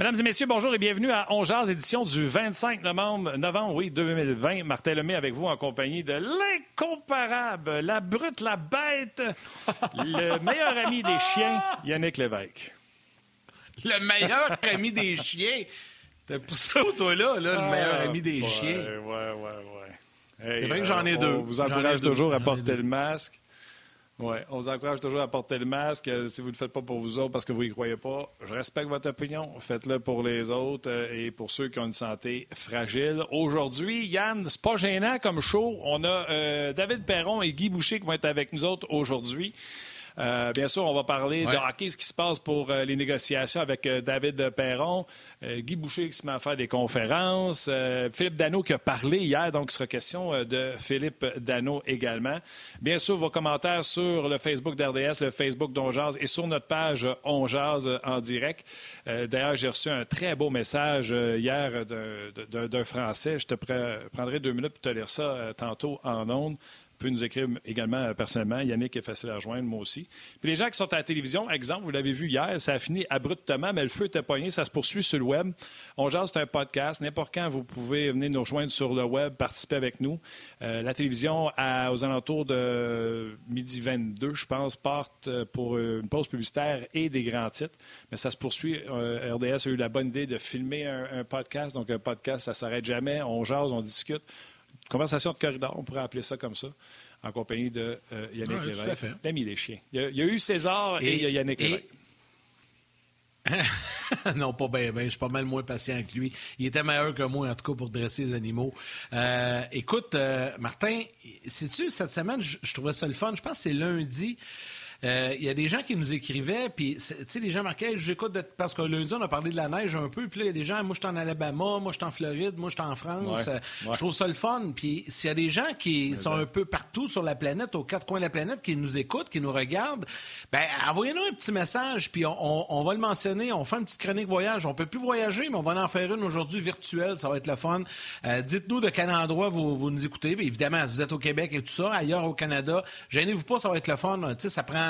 Mesdames et messieurs, bonjour et bienvenue à Ongears, édition du 25 novembre, novembre oui, 2020. Martin Lemay avec vous en compagnie de l'incomparable, la brute, la bête, le meilleur ami des chiens, Yannick Lévesque. Le meilleur ami des chiens? T'as poussé toi là, là, le meilleur ah, ami des chiens? Ouais, ouais, ouais. C'est vrai que j'en ai euh, deux. On vous encourage toujours à porter le masque. Oui, on vous encourage toujours à porter le masque. Euh, si vous ne le faites pas pour vous autres parce que vous n'y croyez pas, je respecte votre opinion. Faites-le pour les autres euh, et pour ceux qui ont une santé fragile. Aujourd'hui, Yann, c'est pas gênant comme show. On a euh, David Perron et Guy Boucher qui vont être avec nous autres aujourd'hui. Euh, bien sûr, on va parler de hockey, ce qui se passe pour euh, les négociations avec euh, David Perron, Guy Boucher qui se met à faire des conférences, Philippe Dano qui a parlé hier, donc il sera question de Philippe Dano également. Bien sûr, vos commentaires sur le Facebook d'RDS, le Facebook d'Onjaz et sur notre page Onjaz en direct. D'ailleurs, j'ai reçu un très beau message hier d'un Français. Je te prendrai deux minutes pour te lire ça tantôt en ondes peut nous écrire également euh, personnellement. Yannick est facile à rejoindre, moi aussi. Puis les gens qui sont à la télévision, exemple, vous l'avez vu hier, ça a fini abruptement, mais le feu était poigné, ça se poursuit sur le web. On jase, c'est un podcast. N'importe quand, vous pouvez venir nous rejoindre sur le web, participer avec nous. Euh, la télévision, aux alentours de midi 22, je pense, part euh, pour une pause publicitaire et des grands titres. Mais ça se poursuit. RDS a eu la bonne idée de filmer un podcast. Donc, un podcast, ça ne s'arrête jamais. On jase, on discute conversation de corridor, on pourrait appeler ça comme ça, en compagnie de euh, Yannick Lévesque, l'ami des chiens. Il y, a, eu César et, il y a Yannick et... non, pas bien, ben, je suis pas mal moins patient que lui. Il était meilleur que moi, en tout cas, pour dresser les animaux. Euh, écoute, euh, Martin, sais-tu, cette semaine, je, je, trouvais ça le fun. Je pense que c'est lundi. Euh, il y a des gens qui nous écrivaient, puis, tu sais, les gens marquaient, j'écoute, parce que lundi, on a parlé de la neige un peu, puis là, il y a des gens, moi, je suis en Alabama, moi, je suis en Floride, moi, je suis en France. Euh, je trouve ça le fun. Puis, s'il y a des gens qui sont un peu partout sur la planète, aux quatre coins de la planète, qui nous écoutent, qui nous regardent, ben envoyez-nous un petit message, puis on, va le mentionner. On fait une petite chronique voyage. On peut plus voyager, mais on va en faire une aujourd'hui virtuelle. Ça va être le fun. Euh, dites-nous de quel endroit vous, vous nous écoutez. évidemment, si vous êtes au Québec et tout ça, ailleurs au Canada, gênez-vous pas, ça va être le fun. Tu sais, ça prend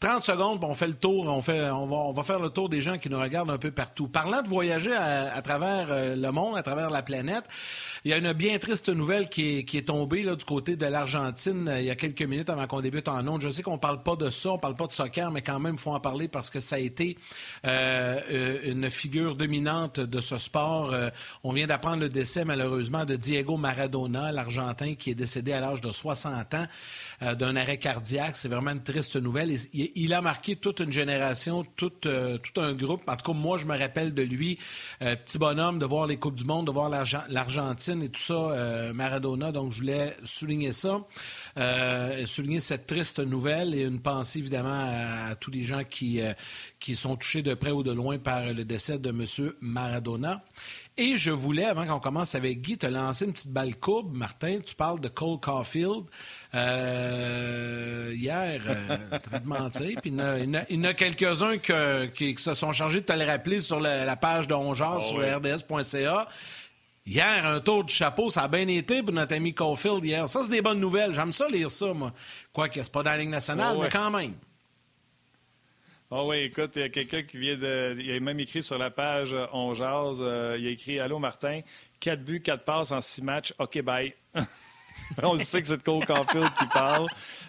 30 secondes, on fait le tour, on, fait, on, va, faire le tour des gens qui nous regardent un peu partout. Parlant de voyager à, travers euh, le monde, à travers la planète, il y a une bien triste nouvelle qui est, tombée là, du côté de l'Argentine euh, il y a quelques minutes avant qu'on débute en ondes. Je sais qu'on parle pas de ça, on parle pas de soccer, mais quand même, il faut en parler parce que ça a été euh, une figure dominante de ce sport. on vient d'apprendre le décès, malheureusement, de Diego Maradona, l'Argentin, qui est décédé à l'âge de 60 ans. D'un arrêt cardiaque. C'est vraiment une triste nouvelle. A marqué toute une génération, tout, euh, tout un groupe. En tout cas, moi, je me rappelle de lui, euh, petit bonhomme, de voir les Coupes du Monde, de voir l'Argentine et tout ça, Maradona. Donc, je voulais souligner ça. souligner cette triste nouvelle et une pensée évidemment à, tous les gens qui sont touchés de près ou de loin par le décès de M. Maradona. Et je voulais, avant qu'on commence avec Guy, te lancer une petite balle courbe. Martin, tu parles de Cole Caulfield. Euh, hier, euh, de mentir. Puis il y en a, quelques-uns qui, se sont chargés de te le rappeler sur la, page de ah sur rds.ca. Hier, un tour de chapeau, ça a bien été pour notre ami Caulfield hier. Ça, c'est des bonnes nouvelles. J'aime ça lire ça, moi. Quoique, c'est pas dans la Ligue nationale, mais quand même. Oh oui, écoute, il y a quelqu'un qui vient de. Il a même écrit sur la page euh, On Jase. Euh, il a écrit Allô Martin, 4 buts, 4 passes en 6 matchs. OK, bye. On sait que c'est de Cole Caulfield qui parle.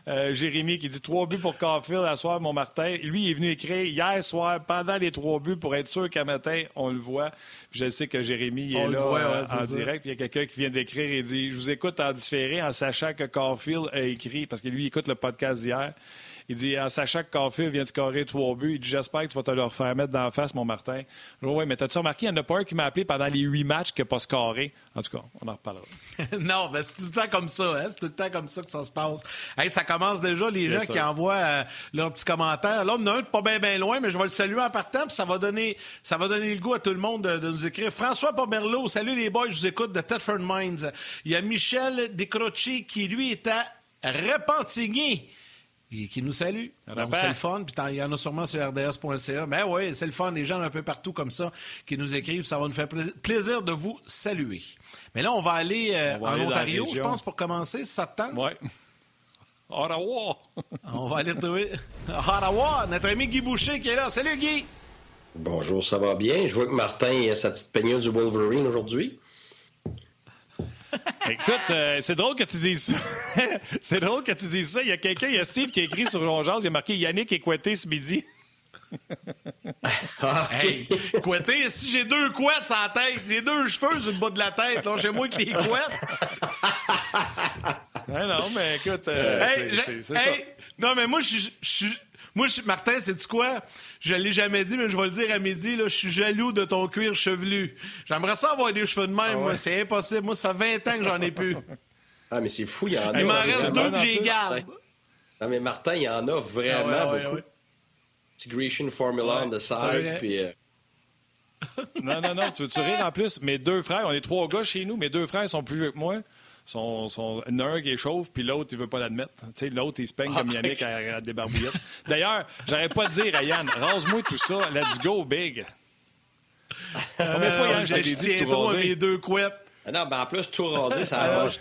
Euh, Jérémy qui dit trois buts pour Caulfield à soir, mon Martin. Lui, il est venu écrire hier soir, pendant les trois buts, pour être sûr qu'à matin, on le voit. Je sais que Jérémy est là en direct. Puis il y a quelqu'un qui vient d'écrire et dit Je vous écoute en différé en sachant que Caulfield a écrit, parce que lui, il écoute le podcast d'hier. Il dit, en sachant que Caulfield vient de scorer trois buts, il dit, j'espère que tu vas te le faire mettre dans la face, mon Martin. oui, mais t'as-tu remarqué, il n'y en a pas un qui m'a appelé pendant les huit matchs qui n'a pas scoré. En tout cas, on en reparlera. non, mais c'est tout le temps comme ça. Hein? C'est tout le temps comme ça que ça se passe. ça commence déjà, les gens qui envoient euh, leurs petits commentaires. Là, on en a un pas bien loin, mais je vais le saluer en partant, puis ça va donner, ça va donner le goût à tout le monde de, nous écrire. François Pomerleau, salut les boys, je vous écoute de Thetford Mines. Il y a Michel Descroci qui, lui, est à Repentigny qui nous salue. Donc, c'est le fun. Puis, il y en a sûrement sur rds.ca. Mais oui, c'est le fun. Les gens un peu partout comme ça qui nous écrivent. Ça va nous faire plaisir de vous saluer. Mais là, on va aller euh, en Ontario, je pense, pour commencer. Ça te tente? Oui. Ottawa! on va aller retrouver Ottawa, notre ami Guy Boucher qui est là. Salut, Guy! Bonjour, ça va bien? Je vois que Martin a sa petite peignure du Wolverine aujourd'hui. Écoute, euh, c'est drôle que tu dises ça. c'est drôle que tu dises ça. Il y a quelqu'un, il y a Steve qui a écrit sur Rongeance, il a marqué Yannick et Couetté ce midi. Ah, hey, couetté, si j'ai deux couettes sur la tête, j'ai deux cheveux sur le bas de la tête, là, j'ai moi qui les couettes. non, mais écoute, euh, c'est ça. Non, mais moi, je suis. Moi, Martin, c'est-tu quoi? Je l'ai jamais dit, mais je vais le dire à midi, là, je suis jaloux de ton cuir chevelu. J'aimerais ça avoir des cheveux de même, ah moi. C'est impossible. Moi, ça fait 20 ans que j'en ai plus. Ah, mais c'est fou, il y en a. Il m'en reste deux que j'ai garde. Non, mais Martin, il y en a vraiment ah ouais, beaucoup. Petit Grecian Formula on the side, puis... Euh, non, non, non, tu veux-tu rire en plus? Mes deux frères, on est trois gars chez nous, mes deux frères sont plus vieux que moi. Son, son nerf est chauve, puis l'autre, il veut pas l'admettre. Tu sais, l'autre, il se peigne comme ah, Yannick à, à des barbouillettes. D'ailleurs, j'arrête pas de dire à Yann, rase-moi tout ça, let's go big. Combien de fois, Yann, je t'ai dit tout raser? mes deux couettes. Ah non, ben en plus, tout raser, ça arrange.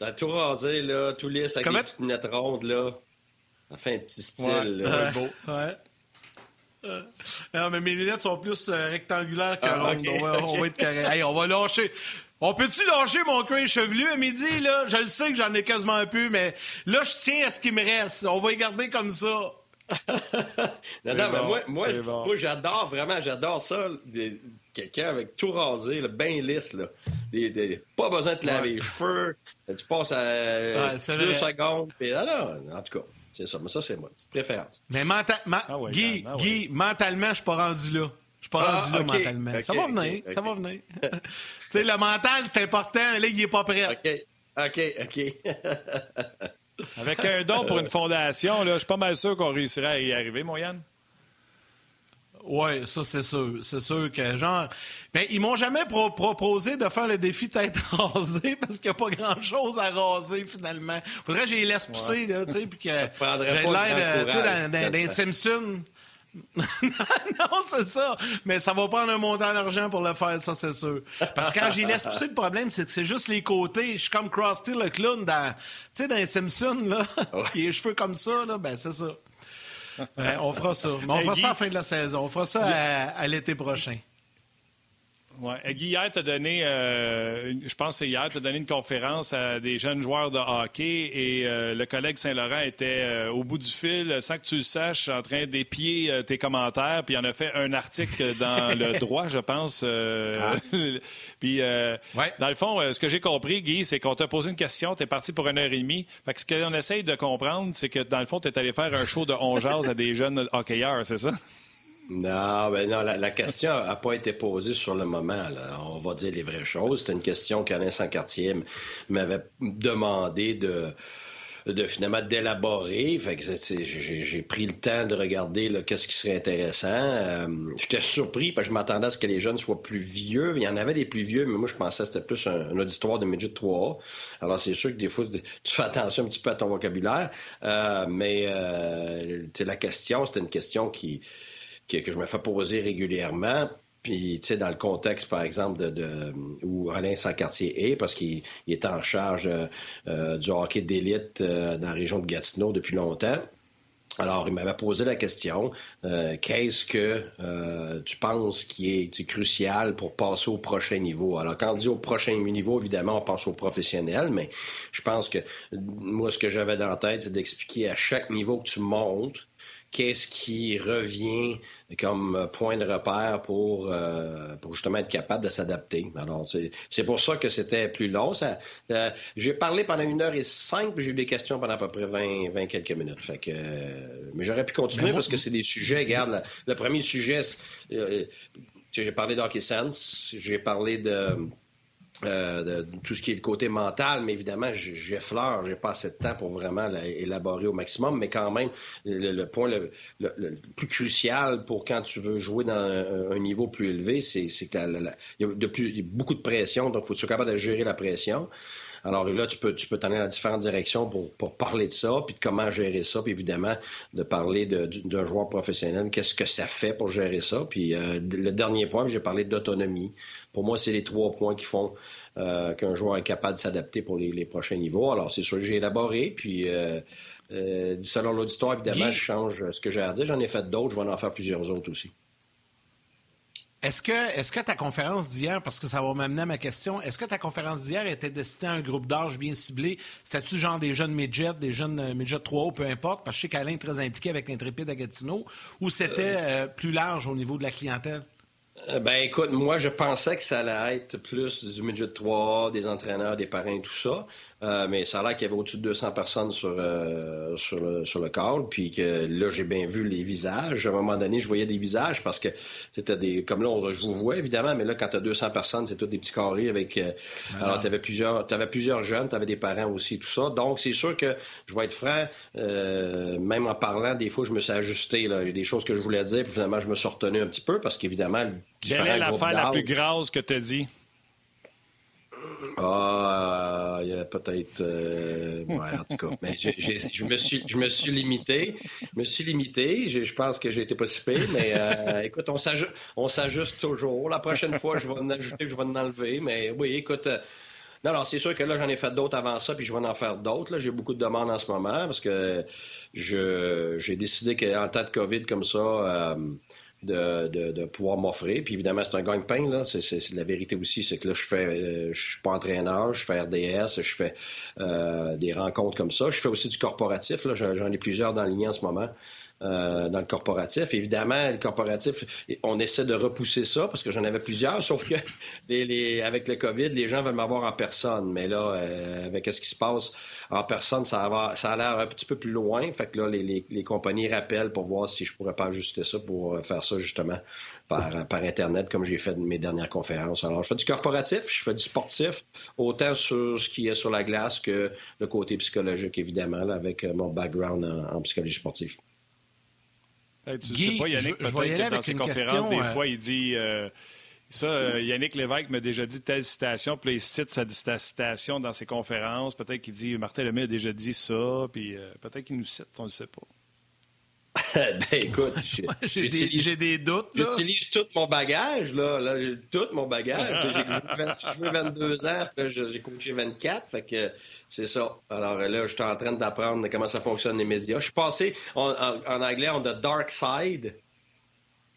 Là. tout raser, là, tout lisse avec Comment... des petites lunettes rondes, là. Ça fait un petit style. Ouais, beau. Ouais. Euh, non, mais mes lunettes sont plus euh, rectangulaires que ah, rondes. on, va, on, va, être carré. hey, on va lâcher. On peut-tu lâcher mon cuir chevelu à midi, là? Je le sais que j'en ai quasiment un peu, mais là, je tiens à ce qui me reste. On va y garder comme ça. non, non, mais moi, moi, moi j'adore vraiment, j'adore ça. Quelqu'un avec tout rasé, là, bien lisse. Là. pas besoin de te laver les cheveux. Tu passes à deux secondes. Puis, là, en tout cas, c'est ça. Mais ça, c'est moi. Petite préférence. Mais ah Guy, ah Guy, mentalement, je suis pas rendu là. Je suis pas ah, rendu là mentalement. ça va venir, ça va venir. tu sais, le mental, c'est important. Là, il est pas prêt. OK, OK, OK. Avec un don pour une fondation, là, je suis pas mal sûr qu'on réussirait à y arriver, mon Yann. Oui, ça, c'est sûr. C'est sûr que, genre. Ben, ils m'ont jamais proposé de faire le défi tête rasée parce qu'il n'y a pas grand-chose à raser, finalement. Faudrait que je les laisse pousser, là, tu sais, puis que. J'ai l'air, tu sais, dans, dans, dans Simpsons. non, c'est ça. Mais ça va prendre un montant d'argent pour le faire, ça, c'est sûr. Parce que quand j'y laisse pousser, le problème, c'est que c'est juste les côtés. Je suis comme Krusty le clown dans, tu sais, dans les Simpsons, là. A les cheveux comme ça, là. Ben, c'est ça. on fera ça. Mais on fera ça à la fin de la saison. On fera ça à l'été prochain. Ouais. Guy, hier, tu donné, euh, je pense que c'est hier, tu as donné une conférence à des jeunes joueurs de hockey et euh, le collègue Saint-Laurent était euh, au bout du fil, sans que tu le saches, en train d'épier tes commentaires, puis il en a fait un article dans le droit, je pense. Ah. puis, dans le fond, ce que j'ai compris, Guy, c'est qu'on t'a posé une question, tu es parti pour une heure et demie. Fait que ce qu'on essaye de comprendre, c'est que dans le fond, tu es allé faire un show de 11 à des jeunes hockeyeurs, c'est ça? Non, ben non, la, question n'a pas été posée sur le moment. On va dire les vraies choses. C'était une question qu'Alain Sancartier m'avait demandé de, de finalement d'élaborer. Fait que j'ai pris le temps de regarder qu'est-ce qui serait intéressant. Euh, j'étais surpris parce que je m'attendais à ce que les jeunes soient plus vieux. Il y en avait des plus vieux, mais moi je pensais que c'était plus un, auditoire de midget 3 Alors c'est sûr que des fois tu fais attention un petit peu à ton vocabulaire. Euh, mais euh, la question, c'était une question qui que, je me fais poser régulièrement. Puis, tu sais, dans le contexte, par exemple, de, de où Alain Sancartier est, parce qu'il est en charge euh, du hockey d'élite euh, dans la région de Gatineau depuis longtemps. Alors, il m'avait posé la question euh, qu'est-ce que tu penses qui est, crucial pour passer au prochain niveau? Alors, quand on dit au prochain niveau, évidemment, on pense au professionnel, mais je pense que moi, ce que j'avais dans la tête, c'est d'expliquer à chaque niveau que tu montes, qu'est-ce qui revient comme point de repère pour, euh, pour justement être capable de s'adapter. Alors, c'est pour ça que c'était plus long. Ça, euh, j'ai parlé pendant une heure et cinq, puis j'ai eu des questions pendant à peu près 20, 20 quelques minutes. Fait que, euh, mais j'aurais pu continuer parce que c'est des sujets. Regarde, le premier sujet, j'ai parlé d'Hockey Sense, j'ai parlé de euh, de, tout ce qui est le côté mental, mais évidemment, j'effleure, j'ai pas assez de temps pour vraiment l'élaborer au maximum, mais quand même, le, point le, plus crucial pour quand tu veux jouer dans un, niveau plus élevé, c'est qu'il y, a beaucoup de pression, donc il faut que sois capable de gérer la pression. Alors là, tu peux, tu peux t'en aller dans différentes directions pour, pour, parler de ça, puis de comment gérer ça, puis évidemment, de parler d'un joueur professionnel, qu'est-ce que ça fait pour gérer ça. Puis euh, le dernier point, j'ai parlé d'autonomie. Pour moi, c'est les trois points qui font euh, qu'un joueur est capable de s'adapter pour les, prochains niveaux. Alors, c'est sûr que j'ai élaboré, puis euh, selon l'auditoire, évidemment, je change ce que j'ai à dire. J'en ai fait d'autres, je vais en faire plusieurs autres aussi. Est-ce que, est que ta conférence d'hier, parce que ça va m'amener à ma question, est-ce que ta conférence d'hier était destinée à un groupe d'âge bien ciblé? C'était-tu genre des jeunes midgets, des jeunes euh, midgets 3 peu importe, parce que je sais qu'Alain est très impliqué avec l'intrépide à Gatineau, ou c'était euh, plus large au niveau de la clientèle? Euh, ben écoute, moi je pensais que ça allait être plus du midget 3, des entraîneurs, des parrains, tout ça. Euh, mais ça a l'air qu'il y avait au-dessus de 200 personnes sur, euh, sur, le, sur le call, puis que là, j'ai bien vu les visages. À un moment donné, je voyais des visages parce que c'était des... Comme là, je vous vois, évidemment, mais là, quand tu as 200 personnes, c'est tous des petits carrés avec... Euh, ah alors, tu avais plusieurs, avais plusieurs jeunes, tu avais des parents aussi, tout ça. Donc, c'est sûr que, je vais être franc, même en parlant, des fois, je me suis ajusté. Là. Il y a des choses que je voulais dire, puis finalement, je me suis retenu un petit peu parce qu'évidemment... Quelle est l'affaire la plus grasse que tu as dit? Ah, il y a peut-être. Euh, ouais, en tout cas. Mais je, me suis, je me suis limité. Je me suis limité. Je, pense que j'ai été pas si Mais euh, écoute, on s'ajuste toujours. La prochaine fois, je vais en ajouter, je vais en enlever. Mais oui, écoute. Euh, non, non, c'est sûr que là, j'en ai fait d'autres avant ça, puis je vais en faire d'autres. J'ai beaucoup de demandes en ce moment parce que j'ai décidé qu'en temps de COVID comme ça, de, de, pouvoir m'offrir. Puis évidemment, c'est un gagne-pain, là. C'est, la vérité aussi, c'est que là, je fais euh, je suis pas entraîneur, je fais RDS, je fais euh, des rencontres comme ça. Je fais aussi du corporatif, là. J'en ai plusieurs dans ligne en ce moment. Euh, dans le corporatif. Évidemment, le corporatif, on essaie de repousser ça parce que j'en avais plusieurs, sauf que avec le COVID, les gens veulent m'avoir en personne. Mais là, euh, avec ce qui se passe en personne, ça a, ça a l'air un petit peu plus loin. Fait que là, les, les, compagnies rappellent pour voir si je pourrais pas ajuster ça pour euh, faire ça justement par, par Internet, comme j'ai fait mes dernières conférences. Alors, je fais du corporatif, je fais du sportif, autant sur ce qui est sur la glace que le côté psychologique, évidemment, là, avec mon background en psychologie sportive tu Guy, sais pas, Yannick, peut-être dans ses conférences, des euh, fois, il dit... Euh, ça, euh, Yannick Lévesque m'a déjà dit telle citation, puis il cite sa, citation dans ses conférences. Peut-être qu'il dit Martin Lemay a déjà dit ça, puis peut-être qu'il nous cite, on ne le sait pas. ben écoute, j'ai des, des, doutes. J'utilise tout mon bagage, là. là tout mon bagage. j'ai joué 22 ans, puis j'ai coaché 24. Fait que c'est ça. Alors là, je suis en train d'apprendre comment ça fonctionne les médias. Je suis passé, en, anglais, on the dark side.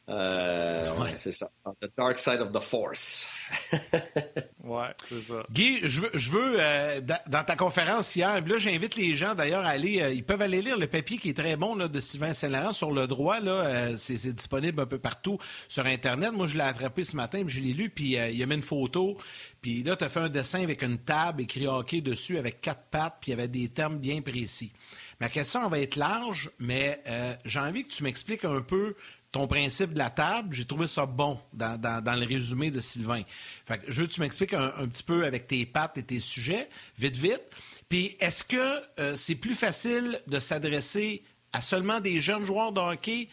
Euh, ouais, c'est ça. The Dark Side of the Force. ouais, c'est ça. Guy, je veux, je veux euh, dans ta conférence hier, là, j'invite les gens d'ailleurs à aller, euh, ils peuvent aller lire le papier qui est très bon là, de Sylvain Saint-Laurent sur le droit. Là, c'est, disponible un peu partout sur Internet. Moi, je l'ai attrapé ce matin, je l'ai lu, puis il a mis une photo. Puis là, tu as fait un dessin avec une table écrit hockey dessus avec quatre pattes, puis il y avait des termes bien précis. Ma question va être large, mais j'ai envie que tu m'expliques un peu ton principe de la table, j'ai trouvé ça bon dans, le résumé de Sylvain. Fait que je veux que tu m'expliques un, petit peu avec tes pattes et tes sujets, vite, vite. Puis, est-ce que euh, c'est plus facile de s'adresser à seulement des jeunes joueurs de hockey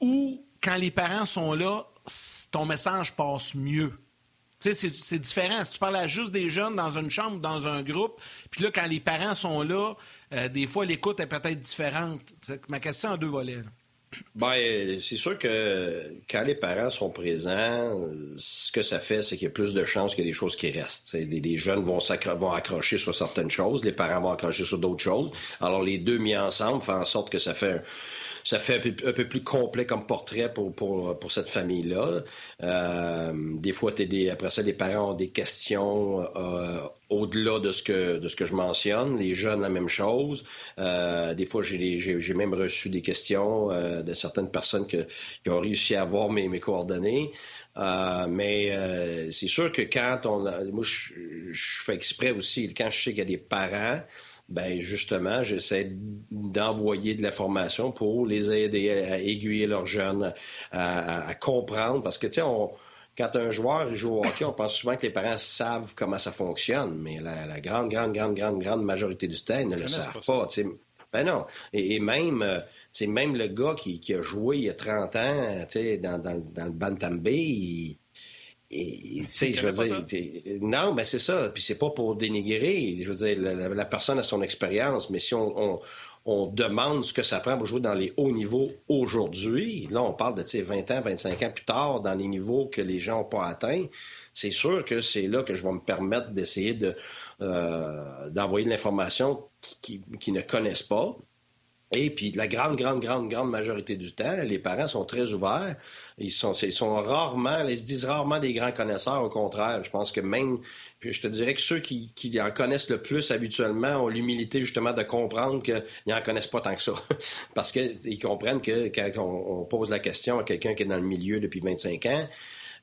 ou quand les parents sont là, ton message passe mieux? Tu sais, c'est différent. Si tu parles à juste des jeunes dans une chambre, dans un groupe, puis là, quand les parents sont là, euh, des fois, l'écoute est peut-être différente. Ma question a deux volets. Ben, c'est sûr que quand les parents sont présents, ce que ça fait, c'est qu'il y a plus de chances qu'il y ait des choses qui restent. Les, jeunes vont, vont accrocher sur certaines choses, les parents vont accrocher sur d'autres choses. Alors, les deux mis ensemble font en sorte que ça fait ça fait un peu, plus complet comme portrait pour, pour, pour cette famille-là. Euh, des fois, des, après ça, les parents ont des questions euh, au-delà de ce que de ce que je mentionne. Les jeunes, la même chose. Euh, des fois, j'ai même reçu des questions de certaines personnes que, qui ont réussi à avoir mes, mes coordonnées. mais c'est sûr que quand on... moi, je, je, fais exprès aussi, quand je sais qu'il y a des parents ben justement, j'essaie d'envoyer de l'information pour les aider à, aiguiller leurs jeunes, à, comprendre, parce que tu sais, quand un joueur joue au hockey, on pense souvent que les parents savent comment ça fonctionne, mais la, grande, grande, grande, grande, grande majorité du temps, ils ne le savent pas. Ben non. Et, même, euh, même le gars qui, a joué il y a 30 ans dans, dans, dans le Bantam Bay, il, je veux dire, non, mais c'est ça. Puis c'est pas pour dénigrer. Je veux dire, la, personne a son expérience, mais si on, demande ce que ça prend pour jouer dans les hauts niveaux aujourd'hui, là, on parle de 20 ans, 25 ans plus tard, dans les niveaux que les gens n'ont pas atteints, c'est sûr que c'est là que je vais me permettre d'essayer de, euh, d'envoyer de l'information qu'ils qui ne connaissent pas Et puis, la grande, grande, grande, grande majorité du temps, les parents sont très ouverts. Ils sont, ils sont rarement, ils se disent rarement des grands connaisseurs. Au contraire, je pense que même, je te dirais que ceux qui, qui en connaissent le plus habituellement ont l'humilité justement de comprendre qu'ils n'en connaissent pas tant que ça. Parce qu'ils comprennent que quand on, pose la question à quelqu'un qui est dans le milieu depuis 25 ans,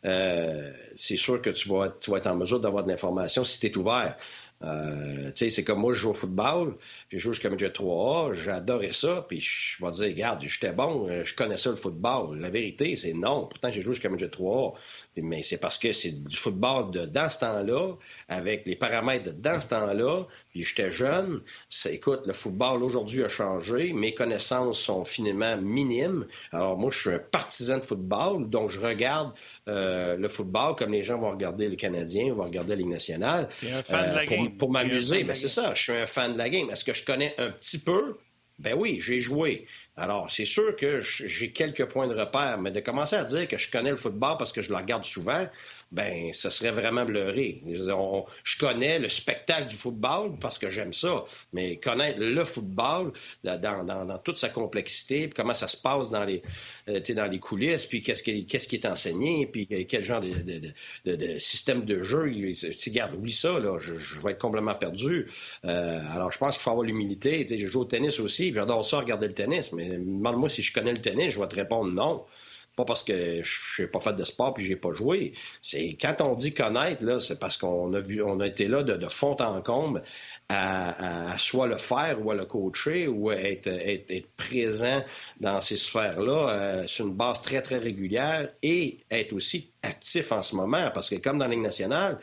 euh, c'est sûr que tu vas, tu vas être en mesure d'avoir de l'information si tu es ouvert. Euh, c'est comme moi, je joue au football, puis je joue jusqu'à midget 3A, j'adorais ça, puis je vais dire, regarde, j'étais bon, euh, je connaissais le football. La vérité, c'est non. Pourtant, j'ai joué jusqu'à midget 3A. Mais c'est parce que c'est du football de dans ce temps-là, avec les paramètres de dans ce temps-là, puis j'étais jeune. écoute, le football aujourd'hui a changé, mes connaissances sont finalement minimes. Alors moi, je suis un partisan de football, donc je regarde euh, le football comme les gens vont regarder le Canadien, vont regarder la Ligue nationale. Un fan de la pour, pour m'amuser, ben c'est ça, je suis un fan de la game. Est-ce que je connais un petit peu? Ben oui, j'ai joué. Alors, c'est sûr que j'ai quelques points de repère, mais de commencer à dire que je connais le football parce que je le regarde souvent, ben, ce serait vraiment bleurer. je connais le spectacle du football parce que j'aime ça, mais connaître le football dans, toute sa complexité, puis comment ça se passe dans les, euh, dans les coulisses, puis qu'est-ce qui, qui est enseigné, puis quel genre de, système de jeu. Regarde, oublie ça, là, je, vais être complètement perdu. Euh, alors, je pense qu'il faut avoir l'humilité. Je joue au tennis aussi, j'adore ça, regarder le tennis, mais demande-moi si je connais le tennis, je vais te répondre non. Pas parce que je n'ai pas fait de sport puis j'ai pas joué. C'est quand on dit connaître là, c'est parce qu'on a vu, on a été là de, fond en comble à, soit le faire ou à le coacher ou être, être, présent dans ces sphères-là euh, sur une base très très régulière et être aussi actif en ce moment parce que comme dans la Ligue nationale.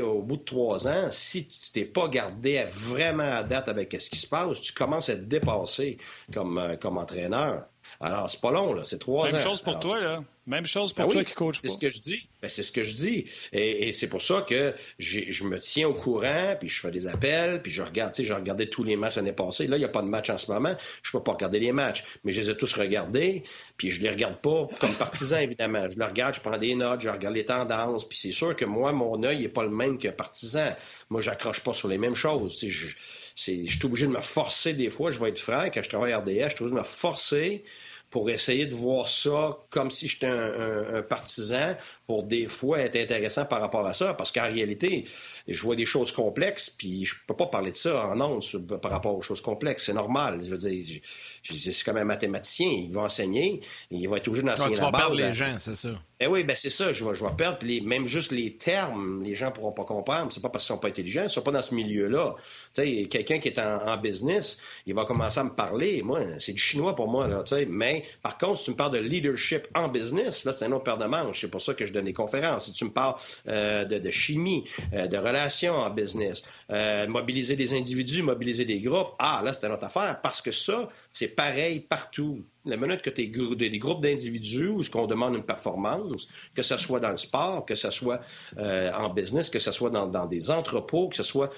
au bout de trois ans, si tu t'es pas gardé vraiment à date avec ce qui se passe, tu commences à être dépassé comme, euh, comme entraîneur. Alors, c'est pas long, là. C'est trois Même ans. Même chose pour toi, là. Même chose pour ben toi qui coach C'est ce que je dis. Ben, c'est ce que je dis. Et, c'est pour ça que je me tiens au courant, puis je fais des appels, puis je regarde. Tu sais, j'ai regardé tous les matchs l'année passée. Là, il n'y a pas de match en ce moment. Je peux pas regarder les matchs. Mais je les ai tous regardés, puis je les regarde pas comme partisan, évidemment. Je les regarde, je prends des notes, je regarde les tendances. Puis c'est sûr que moi, mon œil n'est pas le même que partisan. Moi, j'accroche pas sur les mêmes choses. Tu sais, je, je suis obligé de me forcer des fois. Je vais être franc. Quand je travaille à RDS, je suis obligé de me forcer pour essayer de voir ça comme si j'étais un, partisan, pour des fois être intéressant par rapport à ça, parce qu'en réalité, je vois des choses complexes, puis je peux pas parler de ça en ondes par rapport aux choses complexes. C'est normal. Je veux dire, c'est comme un mathématicien, il va enseigner, il va être obligé d'enseigner la base. Tu vas perdre les gens, c'est ça. Eh oui, ben c'est ça, je vais, je vais perdre. Puis même juste les termes, les gens pourront pas comprendre. C'est pas parce qu'ils sont pas intelligents, ils sont pas dans ce milieu-là. Tu sais, quelqu'un qui est en, business, il va commencer à me parler. Moi, c'est du chinois pour moi, là, tu sais. Mais par contre, si tu me parles de leadership en business, là, c'est un autre paire de manches. C'est pour ça que je donne des conférences. Si tu me parles euh, de, chimie, euh, de relations en business, euh, mobiliser des individus, mobiliser des groupes, ah, là, c'est une autre affaire. Parce que ça, c'est pareil partout. La minute que tu es des groupes d'individus où ce qu'on demande une performance, que ce soit dans le sport, que ce soit en business, que ce soit dans, des entrepôts, que ce soit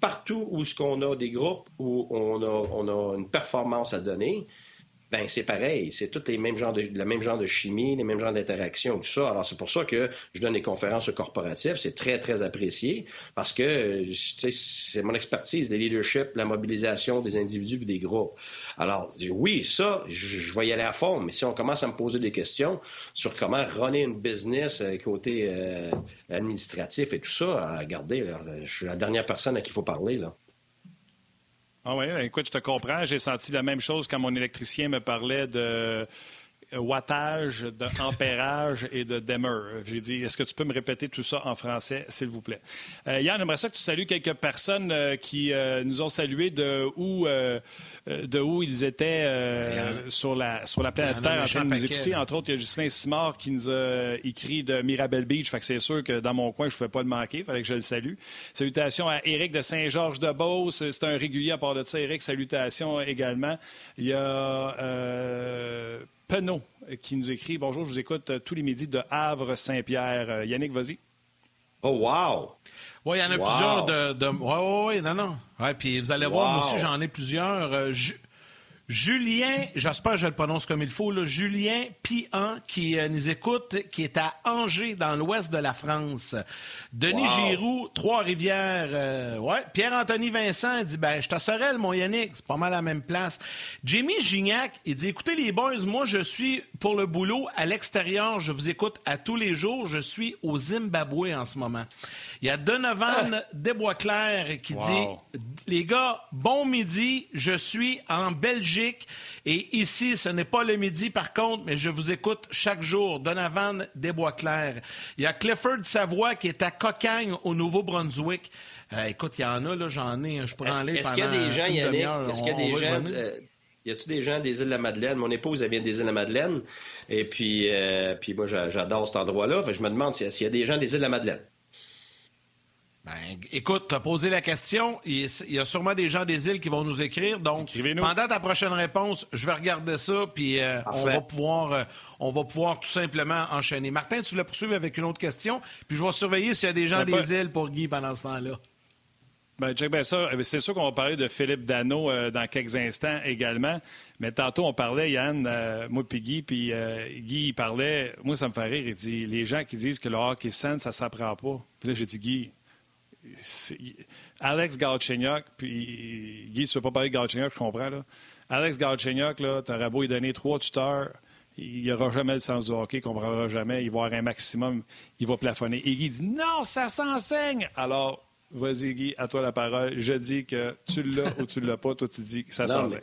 partout où ce qu'on a des groupes où on a une performance à donner, ben c'est pareil, c'est tous les mêmes genres de, le même genre de chimie, les mêmes genres d'interaction, tout ça. Alors c'est pour ça que je donne des conférences corporatives, c'est très très apprécié parce que c'est mon expertise, le leadership, la mobilisation des individus et des groupes. Alors oui, ça, je, vais y aller à fond, mais si on commence à me poser des questions sur comment runner une business euh, côté euh, administratif et tout ça, regardez, je suis la dernière personne à qui il faut parler là. Ah oui, écoute, je te comprends. J'ai senti la même chose quand mon électricien me parlait de wattage, d'ampérage et de demeure. J'ai dit, est-ce que tu peux me répéter tout ça en français, s'il vous plaît? Euh, Yann, j'aimerais ça que tu salues quelques personnes euh, qui euh, nous ont salués de où, de où ils étaient sur, la, sur la planète Terre en train de nous écouter. Entre autres, il y a Justin Simard qui nous a écrit de Mirabel Beach. Fait que c'est sûr que dans mon coin, je ne pouvais pas le manquer. Il fallait que je le salue. Salutations à Éric de Saint-Georges-de-Beauce. C'est un régulier à part de ça. Éric, salutations également. Il y a Penaud euh, qui nous écrit Bonjour, je vous écoute euh, tous les midis de Havre-Saint-Pierre. Euh, Yannick, vas-y. Oh, wow! Oui, il y en a plusieurs de. Oui, oui, oui, non, non. Ouais, puis vous allez voir, moi aussi, j'en ai plusieurs. Julien, j'espère que je le prononce comme il faut, là, Julien Pian, qui euh, nous écoute, qui est à Angers, dans l'ouest de la France. Denis Giroux, Trois-Rivières. Euh, ouais. Pierre-Anthony Vincent dit ben, Je t'assurerai, mon Yannick, c'est pas mal à la même place. Jamie Gignac, il dit Écoutez, les boys, moi, je suis pour le boulot à l'extérieur. Je vous écoute à tous les jours. Je suis au Zimbabwe en ce moment. Il y a Donovan ah. Desbois-Clair qui dit Les gars, bon midi, je suis en Belgique et ici, ce n'est pas le midi par contre, mais je vous écoute chaque jour. Donovan Desbois-Clair. Il y a Clifford Savoie qui est à Cocagne au Nouveau-Brunswick. Euh, écoute, il y en a, là, j'en ai, je pourrais en aller Est-ce qu'il y a des gens, Yannick, est-ce qu'il y a des gens, euh, y a-tu des gens des îles de la Madeleine? Mon épouse, elle vient des îles de la Madeleine. Et puis, euh, puis moi, j'adore cet endroit-là. je me demande s'il y a des gens des îles de la Madeleine. Ben, écoute, tu as posé la question. Il y a sûrement des gens des îles qui vont nous écrire. Donc, pendant ta prochaine réponse, je vais regarder ça, puis euh, on, va pouvoir, euh, on va pouvoir tout simplement enchaîner. Martin, tu voulais poursuivre avec une autre question, puis je vais surveiller s'il y a des gens des îles pour Guy pendant ce temps-là. Ben, check bien ça. Eh c'est sûr qu'on va parler de Philippe Dano euh, dans quelques instants également. Mais tantôt, on parlait, Yann, moi puis Guy, puis Guy, il parlait, moi, ça me fait rire. Il dit les gens qui disent que le hockey sain, ça ne s'apprend pas. Puis là, j'ai dit, Guy, Alex Galchenyuk, puis Guy, tu ne veux pas parler de Galchenyuk, je comprends. Là. Alex Galchenyuk, tu aurais beau lui donner trois tuteurs, il n'aura jamais le sens du hockey, il ne comprendra jamais, il va avoir un maximum, il va plafonner. Et Guy dit non, ça s'enseigne. Alors, vas-y, Guy, à toi la parole. Je dis que tu l'as ou tu ne l'as pas, toi tu dis que ça s'enseigne.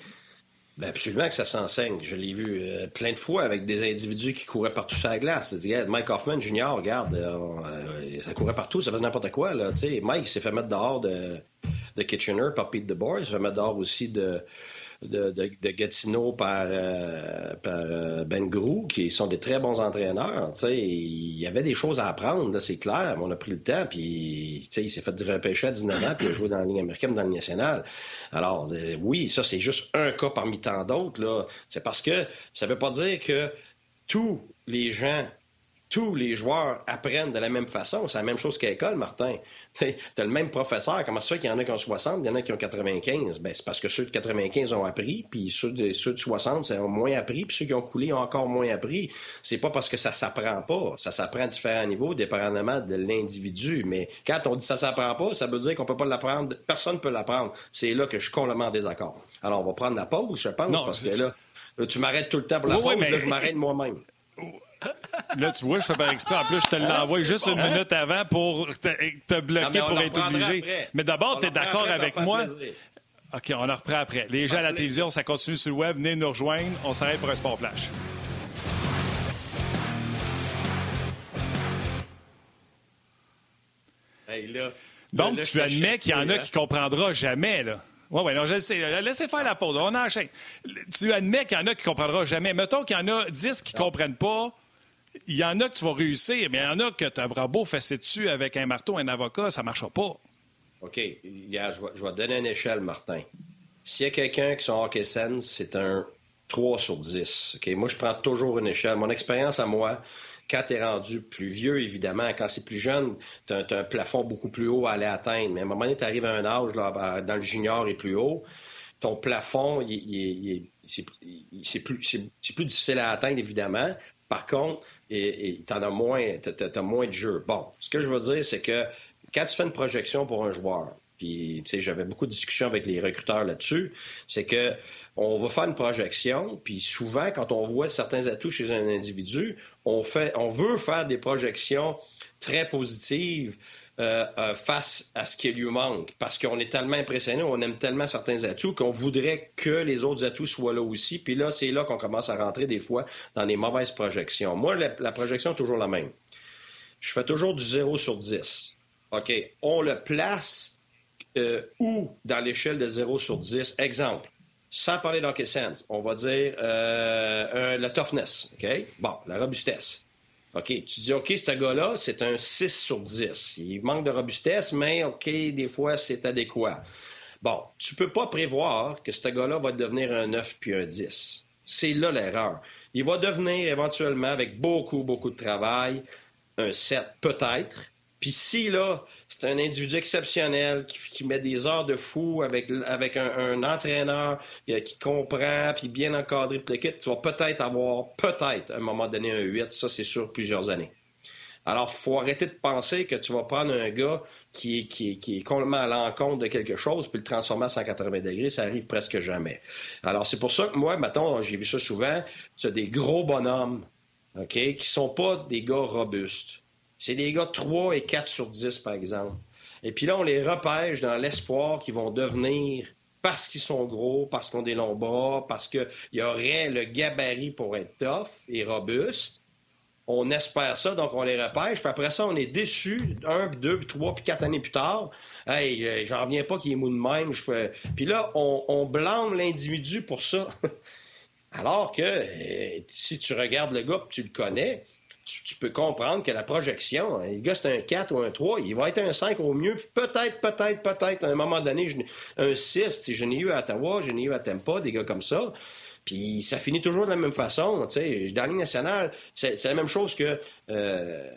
Ben absolument que ça s'enseigne. Je l'ai vu euh, plein de fois avec des individus qui couraient partout sur la glace. Mike Hoffman Jr., regarde, euh, euh, ça courait partout, ça faisait n'importe quoi. Là, Mike s'est fait mettre dehors de, de Kitchener par Pete DeBoer. Il s'est fait mettre dehors aussi de, de, Gatineau par, euh, euh, Ben Grou, qui sont des très bons entraîneurs. Il y avait des choses à apprendre, c'est clair. on a pris le temps, puis il s'est fait repêcher à 19 ans, puis a joué dans la Ligue américaine, dans la Ligue nationale. Alors, euh, oui, ça, c'est juste un cas parmi tant d'autres. C'est parce que ça ne veut pas dire que tous les gens tous les joueurs apprennent de la même façon. C'est la même chose qu'à l'école, Martin. Tu as le même professeur. Comment ça fait qu'il y en a qui ont 60, il y en a qui ont 95? Ben, c'est parce que ceux de 95 ont appris, puis ceux de, ceux de 60 ont moins appris, puis ceux qui ont coulé ont encore moins appris. C'est pas parce que ça s'apprend pas. Ça s'apprend à différents niveaux, dépendamment de l'individu. Mais quand on dit ça s'apprend pas, ça veut dire qu'on peut pas l'apprendre. Personne ne peut l'apprendre. C'est là que je suis complètement désaccord. Alors, on va prendre la pause, je pense, parce que là, tu m'arrêtes tout le temps pour la pause. Là, je m'arrête moi-même. Là, tu vois, je fais par exprès. En plus, je te l'envoie ah, juste une minute avant pour te, bloquer pour être obligé. Mais d'abord, tu es d'accord avec moi? OK, on en reprend après. Les gens à la télévision, ça continue sur le web. Venez nous rejoindre. On s'arrête pour un sport flash. Donc, tu admets qu'il y en a qui ne comprendra jamais, là. Oui, oui, non, je le sais. Laissez faire la pause. On enchaîne. Tu admets qu'il y en a qui ne comprendront jamais. Mettons qu'il y en a 10 qui ne comprennent pas il y en a que tu vas réussir, mais il y en a que tu as beau fesser dessus avec un marteau, un avocat, ça ne marchera pas. OK. je, vais, donner une échelle, Martin. S'il y a quelqu'un qui sont hockey sense, c'est un 3 sur 10. OK? Moi, je prends toujours une échelle. Mon expérience à moi, quand tu es rendu plus vieux, évidemment, quand c'est plus jeune, tu as, un plafond beaucoup plus haut à aller atteindre. Mais à un moment donné, tu arrives à un âge, là, dans le junior et plus haut, ton plafond, c'est plus difficile à atteindre, évidemment. Par contre, et tu as moins, as, moins de jeu. Bon, ce que je veux dire, c'est que quand tu fais une projection pour un joueur, puis j'avais beaucoup de discussions avec les recruteurs là-dessus, c'est que on va faire une projection, puis souvent, quand on voit certains atouts chez un individu, on veut faire des projections très positives euh, euh, face à ce qui lui manque. Parce qu'on est tellement impressionné, on aime tellement certains atouts qu'on voudrait que les autres atouts soient là aussi. Puis là, c'est là qu'on commence à rentrer des fois dans des mauvaises projections. Moi, la, projection est toujours la même. Je fais toujours du 0 sur 10. OK, on le place euh, où dans l'échelle de 0 sur 10? Exemple, sans parler d'hockey sense, on va dire la toughness, OK? Bon, la robustesse. OK, tu dis, OK, ce gars-là, c'est un 6 sur 10. Il manque de robustesse, mais OK, des fois, c'est adéquat. Bon, tu peux pas prévoir que ce gars-là va devenir un 9 puis un 10. C'est là l'erreur. Il va devenir éventuellement, avec beaucoup, beaucoup de travail, un 7 peut-être, Puis si, là, c'est un individu exceptionnel qui, met des heures de fou avec, un, entraîneur euh, qui comprend, puis bien encadré, puis tu vas peut-être avoir, peut-être, à un moment donné, un 8. Ça, c'est sur plusieurs années. Alors, faut arrêter de penser que tu vas prendre un gars qui est, qui, complètement à l'encontre de quelque chose puis le transformer à 180 degrés. Ça arrive presque jamais. Alors, c'est pour ça que moi, maintenant, j'ai vu ça souvent, tu as des gros bonhommes, OK, qui sont pas des gars robustes. C'est des gars 3 et 4 sur 10, par exemple. Et puis là, on les repêche dans l'espoir qu'ils vont devenir, parce qu'ils sont gros, parce qu'ils ont des longs bras, parce qu'il y aurait le gabarit pour être tough et robuste. On espère ça, donc on les repêche. Puis après ça, on est déçu, un, deux, trois, puis quatre années plus tard. Hey, euh, j'en reviens pas qu'il est mou de même. Puis là, on, blâme l'individu pour ça. Alors que euh, si tu regardes le gars, tu le connais, tu, peux comprendre que la projection, hein, le gars, c'est un 4 ou un 3, il va être un 5 au mieux, peut-être, peut-être, peut-être, à un moment donné, un 6, si je n'ai eu à Ottawa, je n'ai eu à Tampa, des gars comme ça. Puis ça finit toujours de la même façon. Dans la nationale, c'est la même chose que. Euh,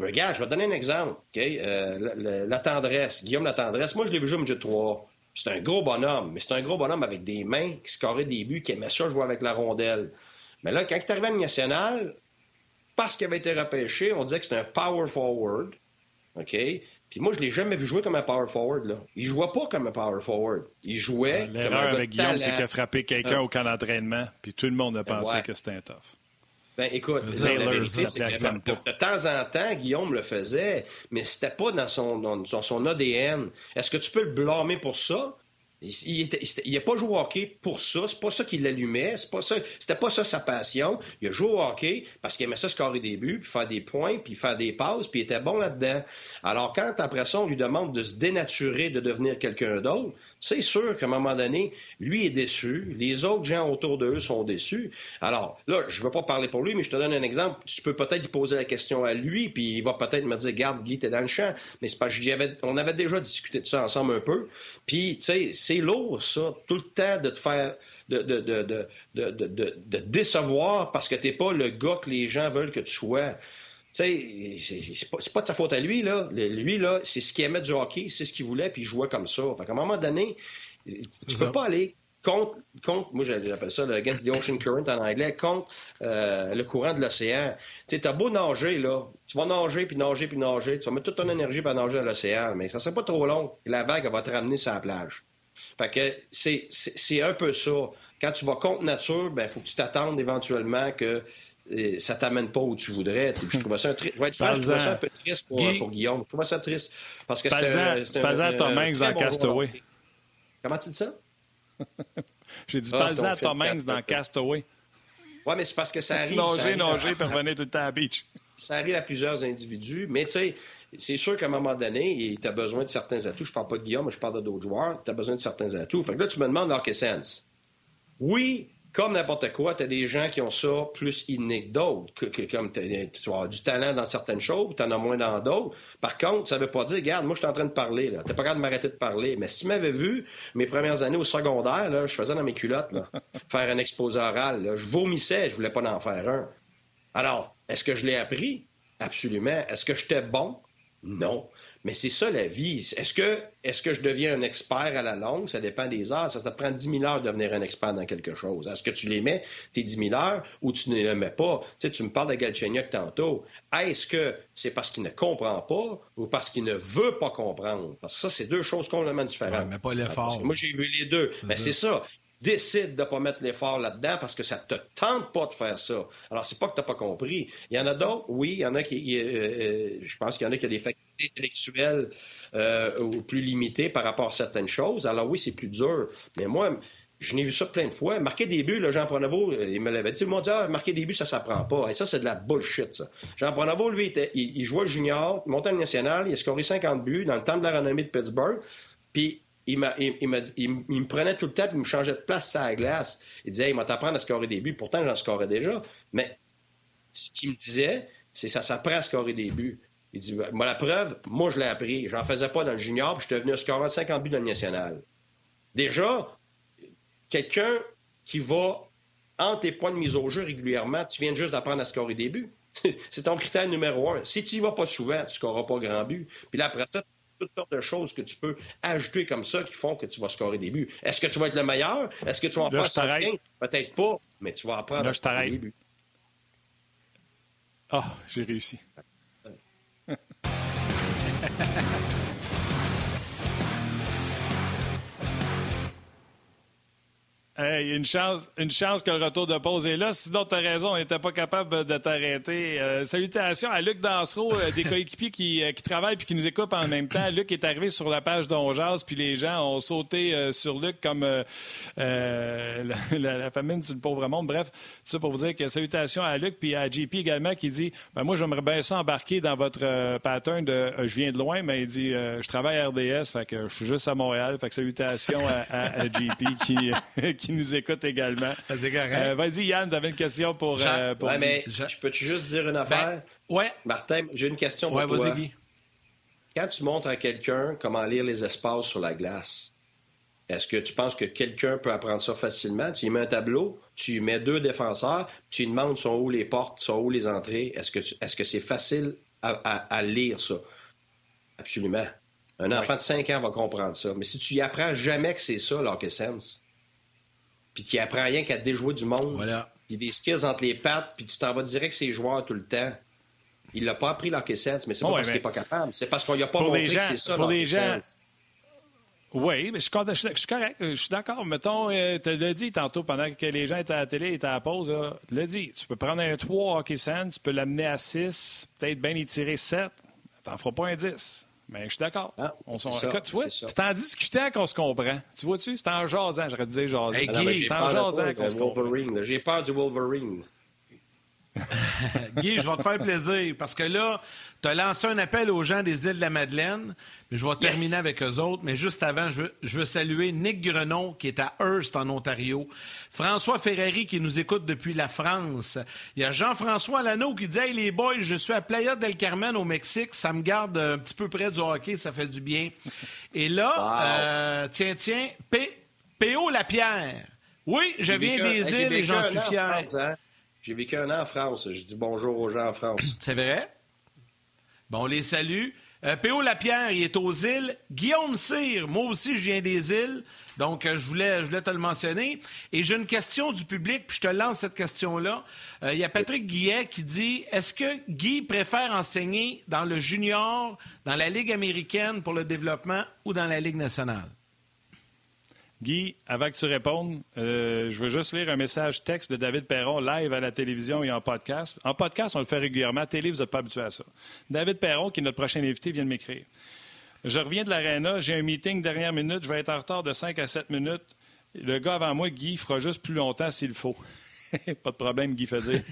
regarde, je vais te donner un exemple. Euh, la, tendresse, Guillaume la tendresse. Moi, je l'ai vu jouer au midget 3. C'est un gros bonhomme, mais c'est un gros bonhomme avec des mains qui scorait des buts, qui aimait ça jouer avec la rondelle. Mais là, quand il est arrivé à la nationale, parce qu'il avait été repêché, on disait que c'était un power forward. OK? Puis moi, je ne l'ai jamais vu jouer comme un power forward. Là. Il ne jouait pas comme un power forward. Il jouait. comme L'erreur avec Guillaume, c'est qu'il a frappé quelqu'un au camp d'entraînement, puis tout le monde a pensé que c'était un tough. Ben, écoute, de, temps en temps, Guillaume le faisait, mais c'était pas dans son, dans son ADN. Est-ce que tu peux le blâmer pour ça? Il n'a pas joué au hockey pour ça. C'est pas ça qui l'allumait. C'est pas ça. C'était pas ça sa passion. Il a joué au hockey parce qu'il aimait ça scorer des buts, puis faire des points, puis faire des passes, puis il était bon là-dedans. Alors quand après ça on lui demande de se dénaturer, de devenir quelqu'un d'autre, c'est sûr qu'à un moment donné, lui est déçu. Les autres gens autour d'eux sont déçus. Alors là, je veux pas parler pour lui, mais je te donne un exemple. Tu peux peut-être poser la question à lui, puis il va peut-être me dire, garde, Guy, t'es dans le champ. Mais c'est pas. On avait déjà discuté de ça ensemble un peu. Puis tu sais c'est lourd, ça, tout le temps de te faire, de, de, de, de décevoir parce que t'es pas le gars que les gens veulent que tu sois. Tu sais, c'est pas, pas de sa faute à lui, là. Lui, là, c'est ce qu'il aimait du hockey, c'est ce qu'il voulait, puis il jouait comme ça. Fait qu'à un moment donné, tu peux pas aller contre, contre moi j'appelle ça le against the ocean current en anglais, contre euh, le courant de l'océan. Tu sais, t'as beau nager, là, tu vas nager, puis nager, puis nager, tu vas mettre toute ton énergie pour nager dans l'océan, mais ça serait pas trop long. La vague, elle va te ramener sur la plage. Fait que c'est un peu ça. Quand tu vas contre nature, ben faut que tu t'attendes éventuellement que euh, ça t'amène pas où tu voudrais. Je trouvais ça un Je vais être franc, je trouvais ça un peu triste pour, pour, Guillaume. Je trouvais ça triste. Parce que c'était un, Tom Hanks dans Castaway. Comment tu dis ça? J'ai dit, ah, à Tom Hanks dans Castaway. Oui, mais c'est parce que ça arrive. nager, puis revenir tout le temps à la beach. Ça arrive à plusieurs individus, mais tu sais, c'est sûr qu'à un moment donné, tu as besoin de certains atouts. Je parle pas de Guillaume, mais je parle d'autres joueurs. Tu as besoin de certains atouts. Fait que là, tu me demandes sens. Oui, comme n'importe quoi, tu as des gens qui ont ça plus inné que d'autres. comme tu as du talent dans certaines choses, tu en as moins dans d'autres. Par contre, ça veut pas dire, regarde, moi, je suis en train de parler. Tu n'es pas capable de m'arrêter de parler. Mais si tu m'avais vu mes premières années au secondaire, là, je faisais dans mes culottes là, faire un exposé oral. je vomissais, je voulais pas en faire un. Alors, est-ce que je l'ai appris? Absolument. Est-ce que j'étais bon? Non. Mais c'est ça la vie. Est-ce que, est que je deviens un expert à la longue? Ça dépend des heures. Ça, te prend 10 000 heures de devenir un expert dans quelque chose. Est-ce que tu les mets, tes 10 000 heures, ou tu ne les mets pas? Tu, sais, tu me parles de Galchenyuk tantôt. Est-ce que c'est parce qu'il ne comprend pas ou parce qu'il ne veut pas comprendre? Parce que ça, c'est deux choses complètement différentes. mais pas l'effort. Moi, j'ai vu les deux. Mais c'est ça décide de ne pas mettre l'effort là-dedans parce que ça ne te tente pas de faire ça. Alors, c'est pas que tu n'as pas compris. Il y en a d'autres, oui, il y en a qui, euh, euh, je pense qu'il y en a qui ont des facultés intellectuelles euh, plus limitées par rapport à certaines choses. Alors oui, c'est plus dur. Mais moi, je n'ai vu ça plein de fois. Marquer des buts, Jean Pronavo, il me l'avait dit. Il m'a dit, ah, marquer des buts, ça ne s'apprend pas. Et ça, c'est de la bullshit, ça. Jean Pronavo, lui, il, jouait junior, montait le national, il a scoré 50 buts dans le temps de la renommée de Pittsburgh. Puis il, me prenait tout le temps et il me changeait de place à la glace. Il disait, il m'a t'apprendre à scorer des buts. Pourtant, j'en scorais déjà. Mais ce qu'il me disait, c'est ça s'apprend à scorer des buts. Il dit, moi, la preuve, moi, je l'ai appris. J'en faisais pas dans le junior, puis je suis devenu scorer 50 buts dans le national. Déjà, quelqu'un qui va entre tes points de mise au jeu régulièrement, tu viens juste d'apprendre à scorer des buts. C'est ton critère numéro un. Si tu n'y vas pas souvent, tu scoreras pas grand but. Puis là, après ça, toutes sortes de choses que tu peux ajouter comme ça qui font que tu vas scorer des buts. Est-ce que tu vas être le meilleur? Est-ce que tu vas en faire 115? Peut-être pas, mais tu vas apprendre Là, je à des buts. Ah, oh, j'ai réussi. Hey, une chance, une chance que le retour de pause est là. Sinon, tu as raison, on n'était pas capable de t'arrêter. Euh, salutations à Luc Dansereau, euh, des coéquipiers qui, euh, qui travaillent puis qui nous écoutent en même temps. Luc est arrivé sur la page d'Onjaz, puis les gens ont sauté sur Luc comme la, la, famine sur le pauvre monde. Bref, tout ça pour vous dire que salutations à Luc puis à JP également qui dit ben, Moi, j'aimerais bien ça embarquer dans votre pattern de je viens de loin, mais il dit Je travaille à RDS, fait que je suis juste à Montréal. Fait que salutations à, à, JP qui, qui qui nous écoute également. Euh, Vas-y, Yann, tu avais une question pour. Euh, pour mais je, peux te juste dire une ben, affaire? ouais. Martin, j'ai une question pour toi. Quand tu montres à quelqu'un comment lire les espaces sur la glace, est-ce que tu penses que quelqu'un peut apprendre ça facilement? Tu y mets un tableau, tu y mets deux défenseurs, tu lui demandes sont où les portes, sont où les entrées. Est-ce que est-ce que c'est facile à, lire ça? Absolument. Un enfant de 5 ans va comprendre ça. Mais si tu y apprends jamais que c'est ça, l'hockey sense, puis qui apprend rien qu'à déjouer du monde, voilà. puis des skills entre les pattes, puis tu t'en vas direct ses joueurs tout le temps. Il l'a pas appris l'hockey sense, mais c'est pas parce qu'il n'est pas capable. C'est parce qu'on lui a pas montré que c'est ça pour les gens... Oui, mais je suis, correct. Je suis d'accord. Mettons, euh, tu l'as dit tantôt pendant que les gens étaient à la télé, étaient à la pause. Tu l'as dit. Tu peux prendre un 3 hockey sense, tu peux l'amener à 6, peut-être bien y tirer 7. T'en feras pas un 10. Mais je suis d'accord. Ah, tu vois, c'est en discutant qu'on se comprend. Tu vois-tu? C'est en jasant, j'aurais dû dire jasant. c'est en jasant qu'on se comprend. J'ai peur du Wolverine. Guy, je vais te faire plaisir parce que là, tu as lancé un appel aux gens des îles de la Madeleine. Je vais terminer avec eux autres. Mais juste avant, je veux, saluer Nick Grenon qui est à Hearst en Ontario. François Ferrari qui nous écoute depuis la France. Il y a Jean-François Lano qui dit Hey les boys, je suis à Playa del Carmen au Mexique. Ça me garde un petit peu près du hockey, ça fait du bien. Et là, euh, tiens, tiens, P.O. Lapierre. Oui, je viens des îles et j'en suis fier. J'ai vécu un an en France. Je dis bonjour aux gens en France. C'est vrai? Bon, on les salue. Euh, P.O. Lapierre, il est aux îles. Guillaume Cyr, moi aussi, je viens des îles. Donc, euh, je, voulais, je voulais te le mentionner. Et j'ai une question du public, puis je te lance cette question-là. Euh, il y a Patrick Guillet qui dit Est-ce que Guy préfère enseigner dans le junior, dans la Ligue américaine pour le développement ou dans la Ligue nationale? Guy, avant que tu répondes, euh, je veux juste lire un message texte de David Perron live à la télévision et en podcast. En podcast, on le fait régulièrement. télé, vous n'êtes pas habitué à ça. David Perron, qui est notre prochain invité, vient de m'écrire. Je reviens de l'aréna, j'ai un meeting dernière minute, je vais être en retard de 5 à 7 minutes. Le gars avant moi, Guy, fera juste plus longtemps s'il faut. pas de problème, Guy dire.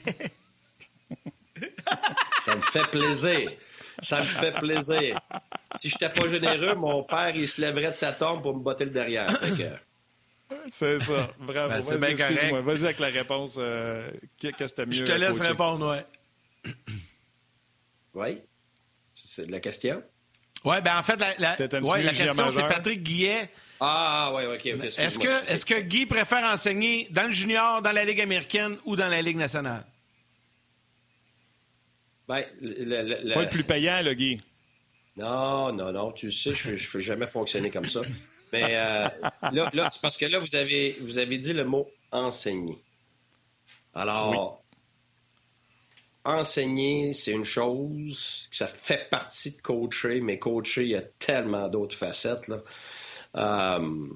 Ça me fait plaisir. Ça me fait plaisir. Si je n'étais pas généreux, mon père, il se lèverait de sa tombe pour me botter le derrière. C'est ça. Bravo. Ben, c'est bien correct. Vas-y avec la réponse. Euh, qu'est-ce que mieux Je te laisse répondre, ouais. Oui. C'est la question? Oui, ben en fait, la, la question, c'est Patrick Guillet. Ah, oui, OK. est-ce que, est que Guy préfère enseigner dans le junior, dans la Ligue américaine ou dans la Ligue nationale? Ben, Pas le plus payant, le Guy. Non, non, non. Tu sais, je ne fais jamais fonctionner comme ça. Mais euh, là, là parce que là, vous avez, vous avez dit le mot enseigner. Alors, enseigner, c'est une chose, ça fait partie de coacher, mais coacher, il y a tellement d'autres facettes. Là. Euh,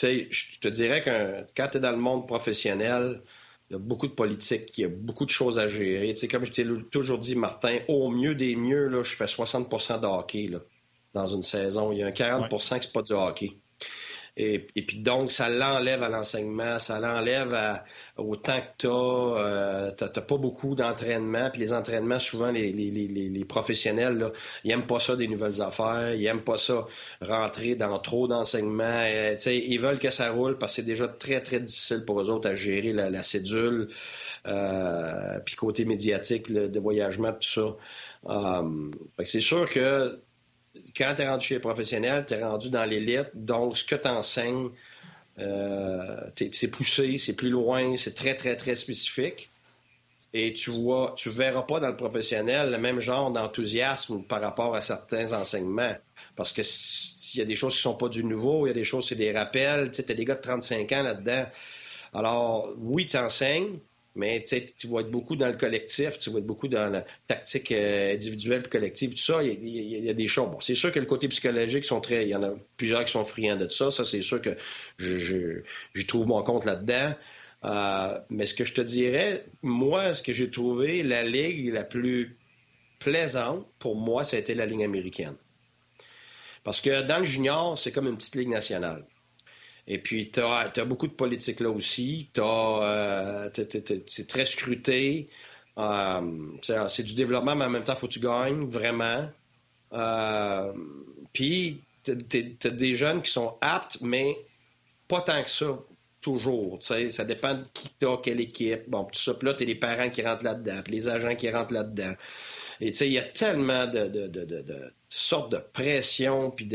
je te dirais que quand tu es dans le monde professionnel, il y a beaucoup de politique, il y a beaucoup de choses à gérer. Tu sais, comme je t'ai toujours dit, Martin, au mieux des mieux, je fais 60% de hockey là, dans une saison. Il y a un 40 que c'est pas du hockey. Et, puis donc, ça l'enlève à l'enseignement, ça l'enlève au temps que tu as. Euh, tu n'as pas beaucoup d'entraînement. Puis les entraînements, souvent, les, professionnels, ils n'aiment pas ça des nouvelles affaires. Ils n'aiment pas ça rentrer dans trop d'enseignement. Euh, ils veulent que ça roule parce que c'est déjà très, très difficile pour eux autres à gérer la, cédule. Euh, puis côté médiatique, le, de voyagement, tout ça. C'est sûr que quand tu es rendu chez les professionnels, tu es rendu dans l'élite. Donc, ce que tu enseignes, euh, c'est poussé, c'est plus loin, c'est très, très, très spécifique. et tu vois, tu verras pas dans le professionnel le même genre d'enthousiasme par rapport à certains enseignements. Parce que il y a des choses qui sont pas du nouveau, il y a des choses, c'est des rappels. Tu sais, as des gars de 35 ans là-dedans. Alors, oui, tu enseignes, mais tu vas être beaucoup dans le collectif, tu vas être beaucoup dans la tactique euh, individuelle et collective, tout ça. Il y, a, des choses. Bon, c'est sûr que le côté psychologique sont très. Il y en a plusieurs qui sont friands de ça. Ça, c'est sûr que je, je, trouve mon compte là-dedans. Euh, mais ce que je te dirais, moi, ce que j'ai trouvé, la ligue la plus plaisante pour moi, ça a été la ligue américaine. Parce que dans le junior, c'est comme une petite ligue nationale. Et puis, tu as, beaucoup de politique là aussi. Euh, c'est très scruté. Euh, c'est du développement, mais en même temps, il faut que tu gagnes, vraiment. Euh, puis, tu as des jeunes qui sont aptes, mais pas tant que ça toujours. Ça dépend de qui t'as, quelle équipe. Bon, tout ça. Puis là, tu les parents qui rentrent là-dedans, puis les agents qui rentrent là-dedans. Et tu sais, il y a tellement de, de, de, de, sortes de pression, puis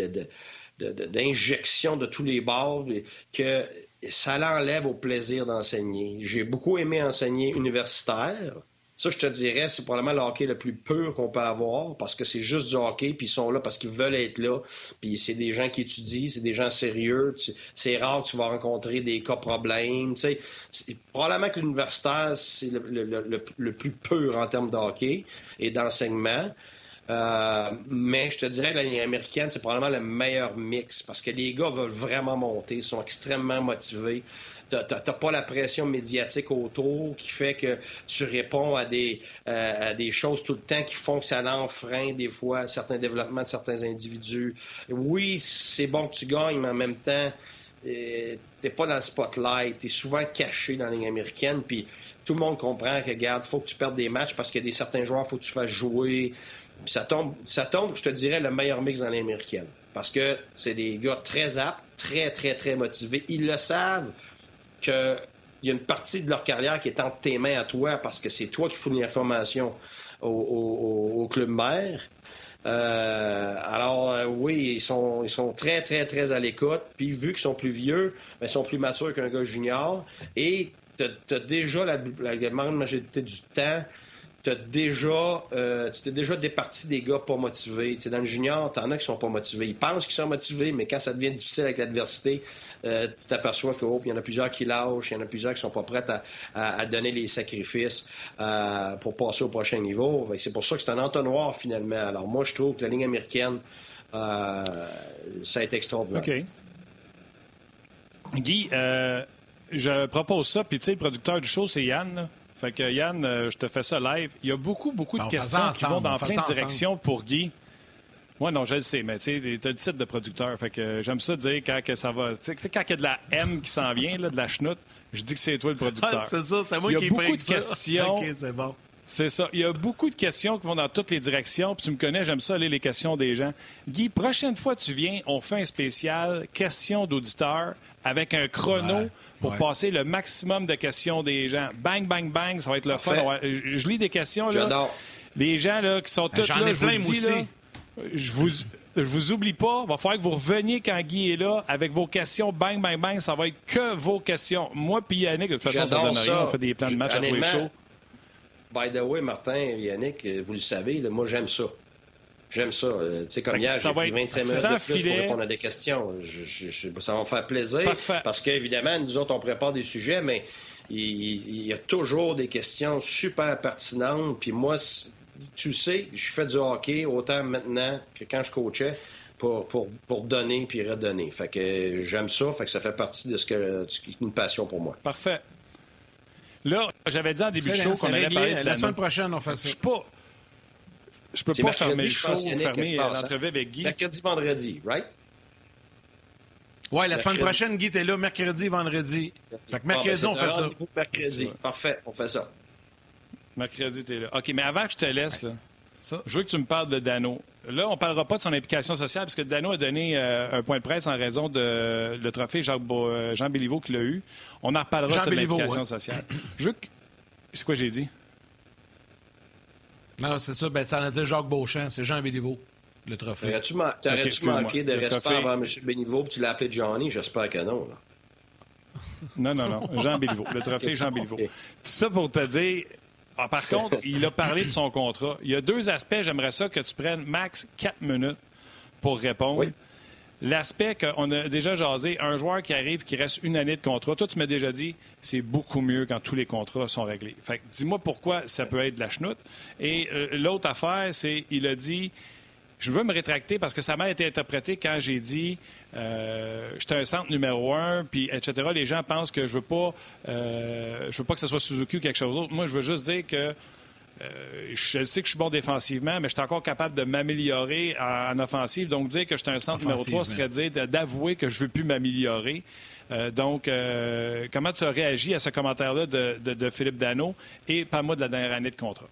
d'injection de, tous les bords que ça l'enlève au plaisir d'enseigner. J'ai beaucoup aimé enseigner universitaire. Ça, je te dirais, c'est probablement le hockey le plus pur qu'on peut avoir parce que c'est juste du hockey, puis ils sont là parce qu'ils veulent être là. Puis c'est des gens qui étudient, c'est des gens sérieux. C'est rare que tu vas rencontrer des cas problèmes. Tu sais. Probablement que l'universitaire, c'est le, plus pur en termes de hockey et d'enseignement. Euh, mais je te dirais, la ligne américaine, c'est probablement le meilleur mix parce que les gars veulent vraiment monter, sont extrêmement motivés. Tu n'as pas la pression médiatique autour qui fait que tu réponds à des, euh, à des choses tout le temps qui font que ça l'enfreint des fois certains développements de certains individus. Oui, c'est bon que tu gagnes, mais en même temps, euh, t'es pas dans le spotlight, tu es souvent caché dans la ligne américaine, puis tout le monde comprend que, regarde, faut que tu perdes des matchs parce qu'il y a des certains joueurs, faut que tu fasses jouer. Ça tombe, ça tombe, je te dirais, le meilleur mix dans l'américaine. Parce que c'est des gars très aptes, très, très, très motivés. Ils le savent qu'il y a une partie de leur carrière qui est entre tes mains à toi parce que c'est toi qui fournis l'information au, club mère. Euh, alors euh, oui, ils sont, très, très, très à l'écoute. Puis vu qu'ils sont plus vieux, ben, ils sont plus matures qu'un gars junior. Et tu as, déjà la, grande majorité du temps t'as déjà, euh, tu t'es déjà départi des gars pas motivés. dans le junior, t'en as qui sont pas motivés. Ils pensent qu'ils sont motivés, mais quand ça devient difficile avec l'adversité, euh, tu t'aperçois qu'il y en a plusieurs qui lâchent, il y en a plusieurs qui sont pas prêts à, donner les sacrifices euh, pour passer au prochain niveau. C'est pour ça que c'est un entonnoir finalement. Alors moi, je trouve que la ligne américaine, ça a été extraordinaire. OK. Guy, je propose ça, puis tu sais, le producteur du show, c'est Yann. Fait que Yann, euh, je te fais ça live. Il y a beaucoup, beaucoup de questions qui vont dans plein de directions pour Guy. Moi, non, je le sais, mais tu sais, as le titre de producteur. Fait que j'aime ça dire quand que ça va. Tu sais, quand il y a de la M qui s'en vient, là, de la chenoute, je dis que c'est toi le producteur. c'est ça, c'est moi qui ai beaucoup de questions. OK, c'est bon. C'est ça. Il y a beaucoup de questions qui vont dans toutes les directions. Puis tu me connais, j'aime ça aller les questions des gens. Guy, prochaine fois tu viens, on fait un spécial questions d'auditeurs avec un chrono pour passer le maximum de questions des gens. Bang, bang, bang, ça va être le fun. Je, lis des questions. J'adore. Les gens là, qui sont tous là, je vous dis, je vous, je vous oublie pas. Il va falloir que vous reveniez quand Guy est là avec vos questions. Bang, bang, bang. Ça va être que vos questions. Moi puis Yannick, de toute façon, ça donne rien. On fait des plans de match à tous les shows. By the way, Martin, Yannick, vous le savez, moi, j'aime ça. J'aime ça. Euh, tu sais, comme hier, j'ai pris 25 minutes de plus pour répondre à des questions. ça va me faire plaisir. Parce qu'évidemment, nous autres, on prépare des sujets, mais il, y a toujours des questions super pertinentes. Puis moi, tu sais, je fais du hockey autant maintenant que quand je coachais. Pour, pour, pour, donner puis redonner. Fait que j'aime ça, fait que ça fait partie de ce que une passion pour moi. Parfait. Là, j'avais dit en début de show qu'on allait parler de la, semaine prochaine, on fait ça. Je pas. Je peux pas fermer le show, fermer l'entrevue avec Guy. Mercredi, vendredi, right? Oui, la semaine prochaine, Guy, t'es là mercredi, vendredi. Fait que mercredi, on fait ça. Mercredi. Parfait, on fait ça. Mercredi, t'es là. OK, mais avant que je te laisse, là, je veux que tu me parles de Dano. Là, on ne parlera pas de son implication sociale, parce que Dano a donné euh, un point de presse en raison de le trophée Jean, euh, Jean Béliveau qu'il a eu. On en reparlera sur l'implication sociale. Je veux que... C'est quoi j'ai dit? Non, c'est ça. Ben, ça en a dit Jacques Beauchamp. C'est Jean Béliveau, le trophée. T'aurais-tu manqué de respect envers M. Béliveau puis tu l'as appelé Johnny? J'espère que non. non, non, non. Jean Béliveau. Le trophée Jean Béliveau. Tout ça pour te dire Ah, par contre, il a parlé de son contrat. Il y a deux aspects, j'aimerais ça que tu prennes max quatre minutes pour répondre. L'aspect qu'on a déjà jasé, un joueur qui arrive qui reste une année de contrat, toi tu m'as déjà dit, c'est beaucoup mieux quand tous les contrats sont réglés. Fait dis-moi pourquoi ça peut être de la chenoute. Et euh, l'autre affaire, c'est, il a dit, je veux me rétracter parce que ça m'a été interprété quand j'ai dit euh, j'étais un centre numéro un, puis etc. Les gens pensent que je veux pas, euh, je veux pas que ce soit Suzuki ou quelque chose d'autre. Moi, je veux juste dire que euh, je sais que je suis bon défensivement, mais je suis encore capable de m'améliorer en, offensive. Donc, dire que je suis un centre numéro 3 serait dire d'avouer que je ne veux plus m'améliorer. Euh, donc, euh, comment tu as réagi à ce commentaire-là de, Philippe Dano et pas moi de la dernière année de contrat?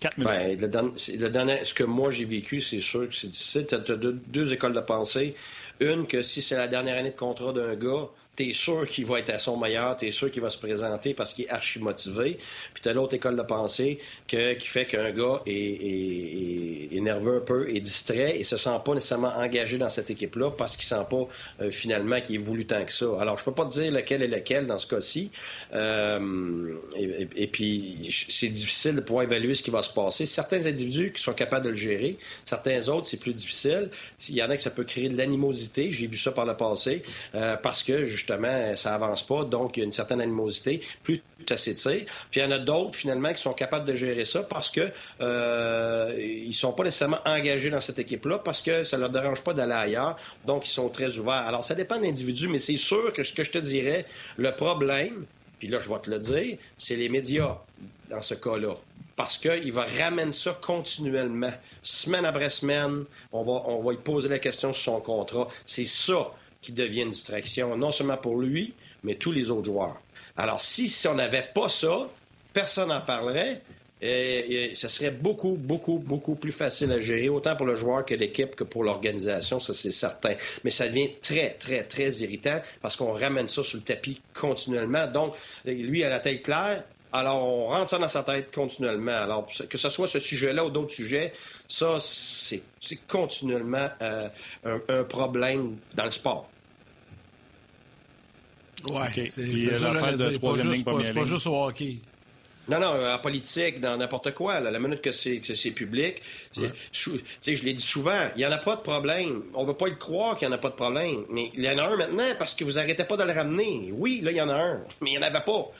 Quatre minutes. Ben, le, ce que moi j'ai vécu, c'est sûr que c'est difficile. Tu as, deux, écoles de pensée. Une, que si c'est la dernière année de contrat d'un gars, t'es sûr qu'il va être à son meilleur, t'es sûr qu'il va se présenter parce qu'il est archi motivé. Puis t'as l'autre école de pensée qui fait qu'un gars est, nerveux un peu, est distrait et se sent pas nécessairement engagé dans cette équipe-là parce qu'il sent pas euh, finalement qu'il est voulu tant que ça. Alors je peux pas te dire lequel est lequel dans ce cas-ci. Euh, et, puis c'est difficile de pouvoir évaluer ce qui va se passer. Certains individus qui sont capables de le gérer, certains autres c'est plus difficile. Il y en a que ça peut créer de l'animosité. J'ai vu ça par le passé euh, parce que justement, ça avance pas, donc il y a une certaine animosité, plus ça s'étire. Puis il y en a d'autres, finalement, qui sont capables de gérer ça parce que euh, ils sont pas nécessairement engagés dans cette équipe-là parce que ça leur dérange pas d'aller ailleurs, donc ils sont très ouverts. Alors, ça dépend de l'individu, mais c'est sûr que ce que je te dirais, le problème, puis là, je vais te le dire, c'est les médias dans ce cas-là parce qu'il va ramener ça continuellement. Semaine après semaine, on va, on va lui poser la question sur son contrat. C'est ça qui devient une distraction, non seulement pour lui, mais tous les autres joueurs. Alors, si, on n'avait pas ça, personne n'en parlerait. Et, ce serait beaucoup, beaucoup, beaucoup plus facile à gérer, autant pour le joueur que l'équipe que pour l'organisation, ça c'est certain. Mais ça devient très, très, très irritant parce qu'on ramène ça sur le tapis continuellement. Donc, lui a la tête claire, alors, on rentre ça dans sa tête continuellement. Alors, que ce soit ce sujet-là ou d'autres sujets, ça, c'est continuellement euh, un, problème dans le sport. Oui, c'est pas, pas, juste au hockey. Non, non, en politique, dans n'importe quoi, la minute que c'est public, je, je l'ai dit souvent, il n'y en a pas de problème. On ne veut pas le croire qu'il n'y en a pas de problème. Mais il y en a un maintenant parce que vous n'arrêtez pas de le ramener. Oui, là, il y en a un, mais il n'y en avait pas.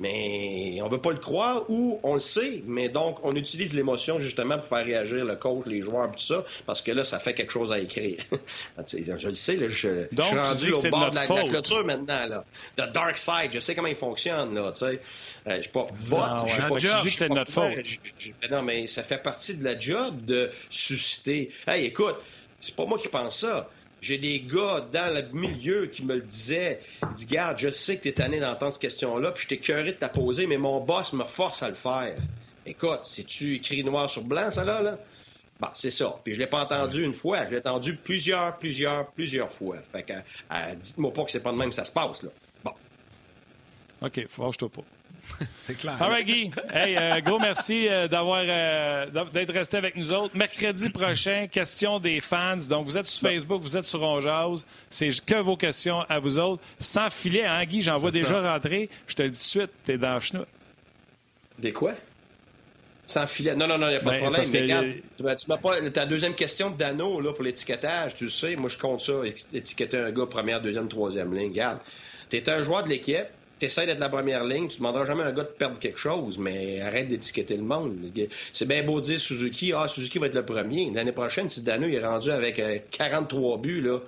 Mais on veut pas le croire ou on le sait, mais donc on utilise l'émotion justement pour faire réagir le coach, les joueurs, tout ça, parce que là, ça fait quelque chose à écrire. je le sais, là, je, donc, je suis rendu au bord de la, clôture maintenant. Là. The dark side, je sais comment il fonctionne. Là, tu sais. Euh, je suis pas vote. Ah, ouais, je dis que c'est notre faute. non, mais ça fait partie de la job de susciter. Hey, écoute, c'est pas moi qui pense ça. J'ai des gars dans le milieu qui me le disaient. Ils disent, garde, je sais que tu es tanné d'entendre cette question-là, puis je t'ai curé de la poser, mais mon boss me force à le faire. Écoute, si tu écris noir sur blanc, ça là, là? Bon, c'est ça. Puis je l'ai pas entendu une fois, je l'ai entendu plusieurs, plusieurs, plusieurs fois. Fait que, euh, dites-moi pas que c'est pas de même que ça se passe, là. Bon. OK, fâche-toi pas. C'est clair. All right, Guy. Hey, euh, gros merci euh, d'avoir euh, d'être resté avec nous autres. Mercredi prochain, question des fans. Donc, vous êtes sur Facebook, vous êtes sur Onjaz. C'est que vos questions à vous autres. Sans filet, hein, Guy? J'en vois déjà rentrer. Je te le dis tout de suite, t'es dans le chenou. Des quoi? Sans filet. Non, non, non, il n'y a pas de ben, problème. Mais regarde, tu m'as pas. Ta deuxième question de Dano là, pour l'étiquetage, tu le sais, moi je compte ça, étiqueter un gars première, deuxième, troisième ligne. Regarde, tu es un joueur de l'équipe, tu essaies d'être la première ligne, tu ne demanderas jamais à un gars de perdre quelque chose, mais arrête d'étiqueter le monde. C'est bien beau dire Suzuki, ah, Suzuki va être le premier. L'année prochaine, si Dano est rendu avec 43 euh, buts, là,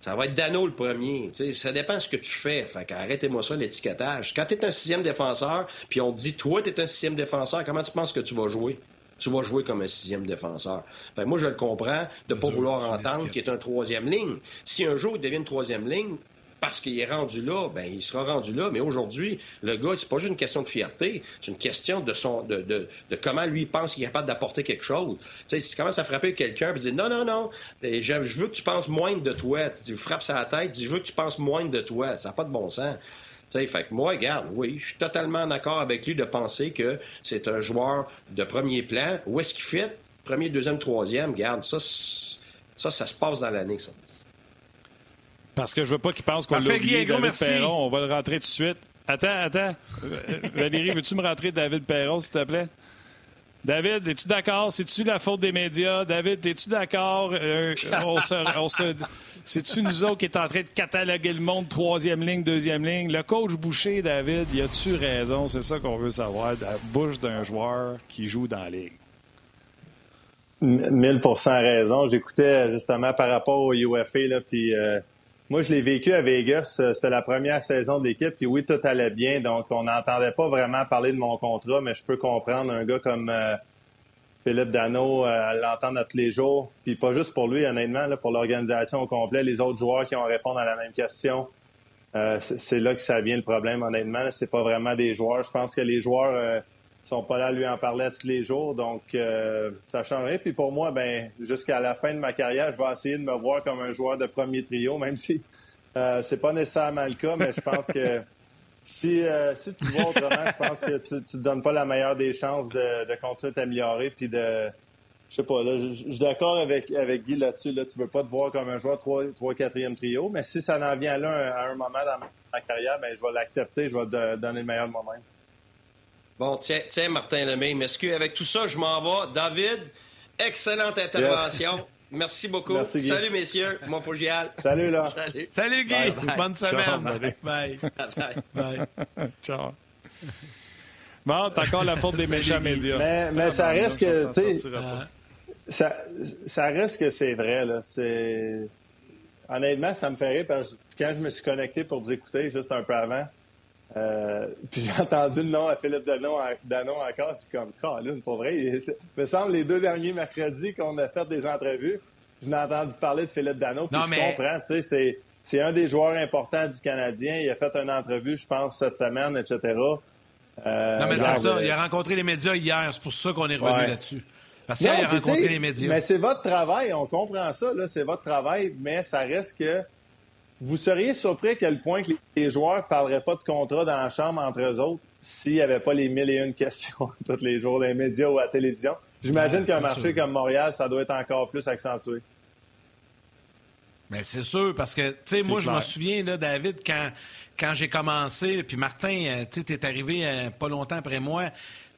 ça va être Dano le premier. ça dépend de ce que tu fais. Fait arrêtez-moi ça, l'étiquetage. Quand tu es un sixième défenseur, puis on te dit, toi, tu es un sixième défenseur, comment tu penses que tu vas jouer? Tu vas jouer comme un sixième défenseur. Fait moi, je le comprends de ne pas vouloir entendre qu'il est un troisième ligne. Si un jour il devient une troisième ligne, parce qu'il est rendu là, ben il sera rendu là. Mais aujourd'hui, le gars, c'est pas juste une question de fierté, c'est une question de son de, de, de comment lui pense qu'il est capable d'apporter quelque chose. Tu sais, s'il commence à frapper quelqu'un et dire non, non, non, je, veux que tu penses moins de toi. Tu frappes sa tête, je veux que tu penses moins de toi. Ça n'a pas de bon sens. sais, fait que moi, regarde, oui, je suis totalement d'accord avec lui de penser que c'est un joueur de premier plan. Où est-ce qu'il fait? Premier, deuxième, troisième, garde, ça, ça, ça se passe dans l'année, ça. Parce que je veux pas qu'il pense qu'on l'a oublié, David Perron. On va le rentrer tout de suite. Attends, attends. Valérie, veux-tu me rentrer David Perron, s'il te plaît? David, es-tu d'accord? C'est-tu la faute des médias? David, es-tu d'accord? Euh, C'est-tu nous autres qui est en train de cataloguer le monde, troisième ligne, deuxième ligne? Le coach Boucher, David, y a-tu raison? C'est ça qu'on veut savoir, de la bouche d'un joueur qui joue dans la ligue. 1000% raison. J'écoutais justement par rapport au UFA, là, puis euh, moi, je l'ai vécu à Vegas. C'était la première saison de l'équipe, puis oui, tout allait bien. Donc, on n'entendait pas vraiment parler de mon contrat, mais je peux comprendre un gars comme euh, Philippe Dano euh, à l'entendre à tous les jours. Puis pas juste pour lui, honnêtement, pour l'organisation au complet, les autres joueurs qui ont répondu à la même question. c'est là que ça vient le problème, honnêtement. C'est pas vraiment des joueurs. Je pense que les joueurs sont pas là à lui en parler tous les jours. Donc, euh, ça changerait. Puis pour moi, ben jusqu'à la fin de ma carrière, je vais essayer de me voir comme un joueur de premier trio, même si euh, c'est pas nécessairement le cas, mais je pense que si, euh, si tu vois autrement, je pense que tu ne te donnes pas la meilleure des chances de, de continuer à t'améliorer. Puis de. Je sais pas, là, je, suis d'accord avec, avec Guy là-dessus. Là, tu veux pas te voir comme un joueur 3 4e trio, mais si ça en vient là à un moment dans ma carrière, ben, je vais l'accepter, je vais te donner le meilleur de moi-même. Bon, tiens, tiens Martin Lemay, m'excuse. Avec tout ça, je m'en vais. David, excellente intervention. Merci beaucoup. Salut, messieurs. Moi, faut que j'y aille. Salut, là. Salut. Salut, Guy. Bonne semaine. bye. Bye. Ciao. Bon, t'as encore la faute des méchants médias. Mais, mais ça reste que, tu sais, ça, ça reste que c'est vrai, là. C'est... Honnêtement, ça me fait rire parce que quand je me suis connecté pour vous écouter juste un peu avant, euh, puis j'ai entendu le nom à Philippe Danon, Danon encore. Je suis comme, Colin, pour vrai. Il me semble les deux derniers mercredis qu'on a fait des entrevues, je n'ai entendu parler de Philippe Danon. Puis je comprends, tu sais, c'est, c'est un des joueurs importants du Canadien. Il a fait une entrevue, je pense, cette semaine, etc. Euh, non, mais c'est ça. Il a rencontré les médias hier. C'est pour ça qu'on est revenu là-dessus. Parce qu'il a rencontré les médias. Mais c'est votre travail. On comprend ça. Là, c'est votre travail. Mais ça reste que vous seriez surpris à quel point que les joueurs ne parleraient pas de contrat dans la chambre entre eux autres s'il n'y avait pas les mille et une questions tous les jours dans les médias ou à la télévision. J'imagine qu'un marché comme Montréal, ça doit être encore plus accentué. Mais c'est sûr, parce que, tu sais, moi, je me souviens, là, David, quand, quand j'ai commencé, puis Martin, euh, tu sais, es arrivé euh, pas longtemps après moi